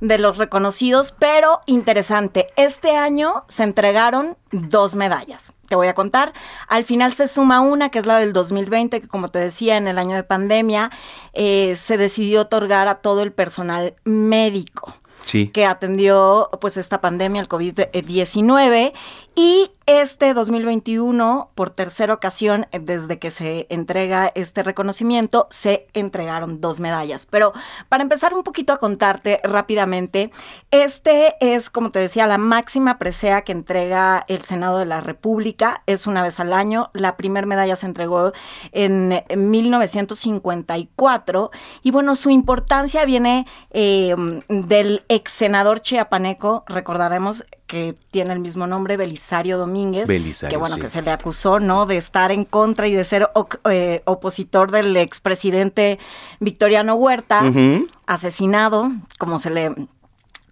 de los reconocidos, pero interesante. Este año se entregaron dos medallas. Te voy a contar. Al final se suma una, que es la del 2020, que como te decía, en el año de pandemia, eh, se decidió otorgar a todo el personal médico. Sí. que atendió pues esta pandemia, el COVID-19 y este 2021, por tercera ocasión, eh, desde que se entrega este reconocimiento, se entregaron dos medallas. Pero para empezar un poquito a contarte rápidamente, este es, como te decía, la máxima presea que entrega el Senado de la República. Es una vez al año. La primera medalla se entregó en, en 1954. Y bueno, su importancia viene eh, del ex senador chiapaneco, recordaremos que tiene el mismo nombre, Belisario Domínguez, Belisario, que bueno, sí. que se le acusó, ¿no? De estar en contra y de ser eh, opositor del expresidente Victoriano Huerta, asesinado, como se le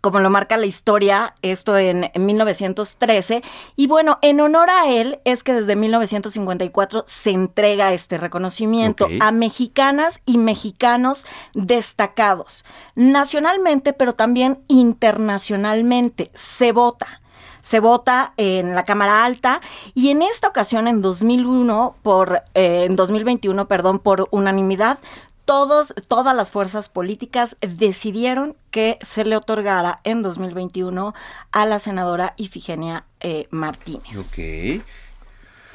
como lo marca la historia, esto en, en 1913. Y bueno, en honor a él es que desde 1954 se entrega este reconocimiento a mexicanas y mexicanos destacados, nacionalmente, pero también internacionalmente. Se vota. Se vota en la Cámara Alta y en esta ocasión, en 2001, por, eh, en 2021, perdón, por unanimidad, todos, todas las fuerzas políticas decidieron que se le otorgara en 2021 a la senadora Ifigenia eh, Martínez. Ok.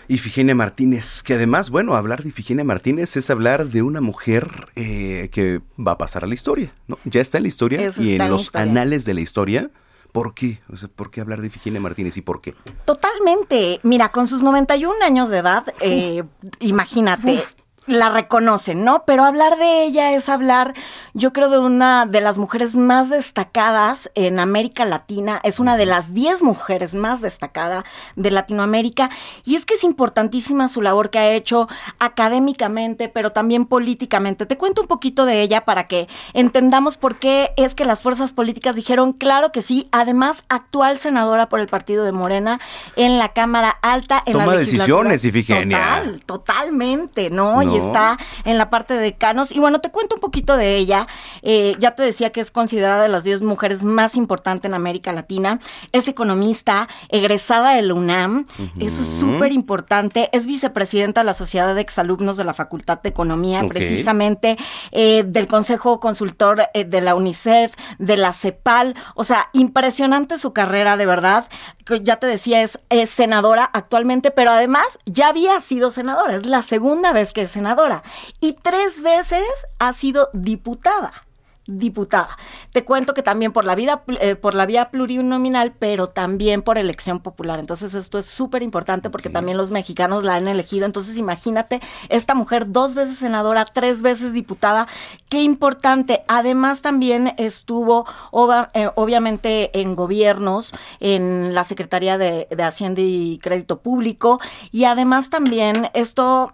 Ifigenia Martínez, que además, bueno, hablar de Ifigenia Martínez es hablar de una mujer eh, que va a pasar a la historia, ¿no? Ya está en la historia Eso y en los historia. anales de la historia. ¿Por qué? O sea, ¿por qué hablar de Ifigenia Martínez y por qué? Totalmente. Mira, con sus 91 años de edad, eh, imagínate. La reconocen, ¿no? Pero hablar de ella es hablar, yo creo, de una de las mujeres más destacadas en América Latina. Es una de las 10 mujeres más destacadas de Latinoamérica. Y es que es importantísima su labor que ha hecho académicamente, pero también políticamente. Te cuento un poquito de ella para que entendamos por qué es que las fuerzas políticas dijeron, claro que sí, además actual senadora por el partido de Morena en la Cámara Alta. En Toma la legislatura. decisiones, Ifigenia. Total, totalmente, ¿no? Y está en la parte de decanos. Y bueno, te cuento un poquito de ella. Eh, ya te decía que es considerada de las 10 mujeres más importantes en América Latina. Es economista, egresada del UNAM. Eso es súper importante. Es vicepresidenta de la Sociedad de Exalumnos de la Facultad de Economía, precisamente eh, del Consejo Consultor eh, de la UNICEF, de la CEPAL. O sea, impresionante su carrera, de verdad. Ya te decía, es, es senadora actualmente, pero además ya había sido senadora. Es la segunda vez que es senadora. Y tres veces ha sido diputada diputada. Te cuento que también por la vida, eh, por la vía plurinominal, pero también por elección popular. Entonces esto es súper importante porque también los mexicanos la han elegido. Entonces imagínate esta mujer dos veces senadora, tres veces diputada. Qué importante. Además también estuvo eh, obviamente en gobiernos, en la Secretaría de, de Hacienda y Crédito Público y además también esto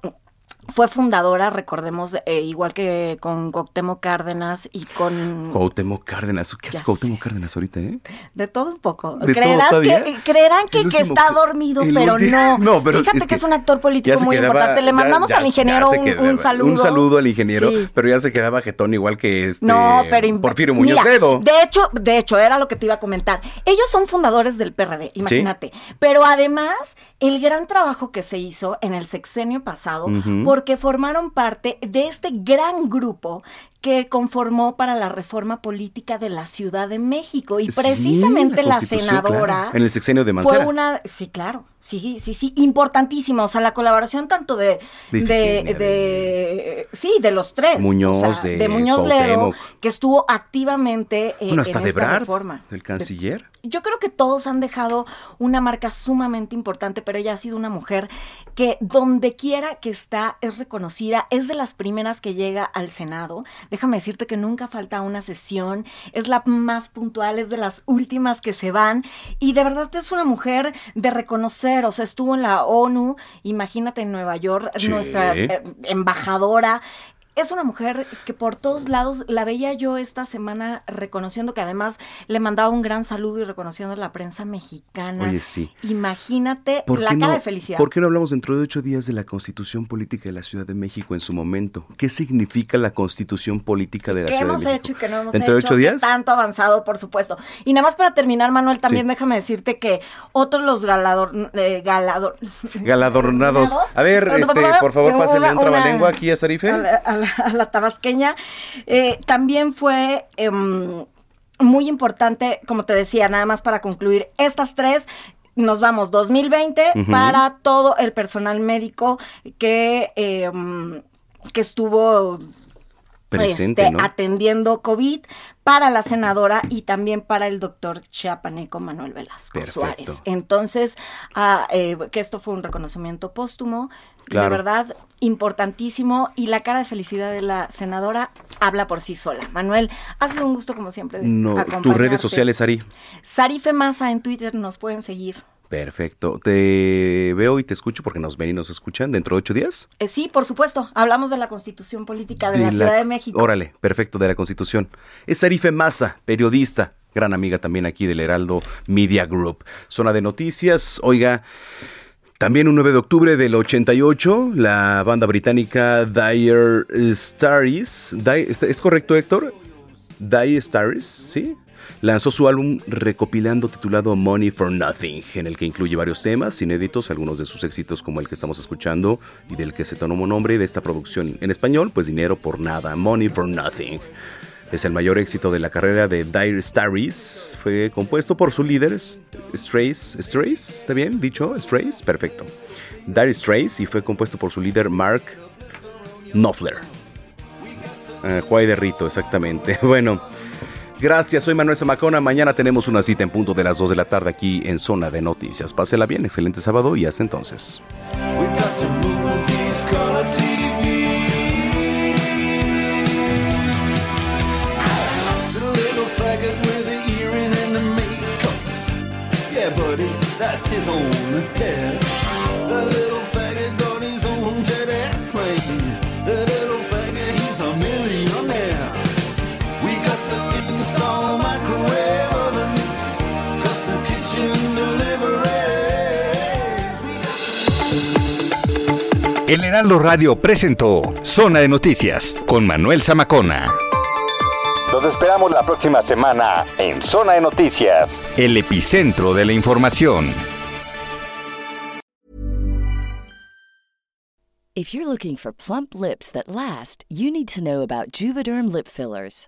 fue fundadora, recordemos, eh, igual que con Cuauhtémoc Cárdenas y con Cuauhtémoc Cárdenas. ¿Qué hace Cuauhtémoc Cárdenas ahorita, eh? de todo un poco. ¿De Creerás que, creerán que, está dormido, pero no. No, pero Fíjate es que, que es un actor político muy quedaba- importante. Le mandamos ya- al ingeniero un, quedaba- un saludo. Un saludo al ingeniero, Sí. pero ya se quedaba jetón igual que este No, pero Porfirio Muñoz mira, Ledo. De hecho, de hecho, era lo que te iba a comentar. Ellos son fundadores del PRD, imagínate. Pero además, el gran trabajo que se hizo en el sexenio pasado, Ujú. Porque formaron parte de este gran grupo que conformó para la reforma política de la Ciudad de México. Y Sí, precisamente la, senadora claro. En el sexenio de fue Mancera. una, sí, claro, sí, sí, sí, importantísima. O sea, la colaboración tanto de, De de, Ifigenia, de- sí, de los tres. Muñoz, o sea, de Muñoz Ledo, que estuvo activamente eh, Bueno, hasta en esta Brad, reforma. el canciller. Yo creo que todos han dejado una marca sumamente importante, pero ella ha sido una mujer que donde quiera que está es reconocida, es de las primeras que llega al Senado. Déjame decirte que nunca falta una sesión, es la más puntual, es de las últimas que se van y de verdad es una mujer de reconocer, o sea, estuvo en la ONU, imagínate en Nueva York, Sí. nuestra eh, embajadora. Es una mujer que por todos lados la veía yo esta semana reconociendo que además le mandaba un gran saludo y reconociendo a la prensa mexicana. Oye, sí. Imagínate ¿Por la qué, cara no, de felicidad. ¿Por qué no hablamos dentro de ocho días de la constitución política de la Ciudad de México en su momento? ¿Qué significa la constitución política de la ¿Qué Ciudad hemos de México? hecho y que no hemos ¿Dentro de hecho? ocho ¿Qué días? tanto avanzado, por supuesto. Y nada más para terminar, Manuel, también Sí. déjame decirte que otros los galador, eh, galador, Galadornados. A ver, este, por favor, pásenle un trabalengua aquí a Sarife. a la, a la- a la tabasqueña. Eh, también fue em, muy importante, como te decía, nada más para concluir, estas tres nos vamos 2020 Ujú. para todo el personal médico que, eh, que estuvo Presente, este, ¿no? atendiendo COVID para la senadora y también para el doctor chiapaneco Manuel Velasco Perfecto. Suárez. Entonces, ah, eh, que esto fue un reconocimiento póstumo, Claro. de verdad importantísimo y la cara de felicidad de la senadora habla por sí sola. Manuel, ha sido un gusto como siempre. No, tus redes sociales, Ari. Sarife Masa en Twitter nos pueden seguir. Perfecto. Te veo y te escucho porque nos ven y nos escuchan dentro de ocho días. Eh, sí, por supuesto, hablamos de la constitución política de, la, Ciudad de México. Órale, perfecto, de la Constitución. Es Arife Maza, periodista, gran amiga también aquí del Heraldo Media Group. Zona de noticias, oiga, también un 9 de octubre del 88, la banda británica Dire Di- ¿es correcto Héctor? Dire Straits, ¿sí? Lanzó su álbum recopilando titulado Money for Nothing, en el que incluye varios temas inéditos, algunos de sus éxitos como el que estamos escuchando y del que se tomó nombre de esta producción en español, pues dinero por nada, Money for Nothing. Es el mayor éxito de la carrera de Dire Straits. Fue compuesto por su líder, Strays. ¿Strays? ¿Está bien dicho? ¿Strays? Perfecto. Dire Straits y fue compuesto por su líder Mark Knopfler. Juay de Rito, exactamente. Bueno, gracias. Soy Manuel Zamacona. Mañana tenemos una cita en punto de las 2 de la tarde aquí en Zona de Noticias. Pásela bien. Excelente sábado y hasta entonces. El Heraldo Radio presentó Zona de Noticias con Manuel Zamacona. Los esperamos la próxima semana en Zona de Noticias, el epicentro de la información. If you're looking for plump lips that last, you need to know about Juvederm lip fillers.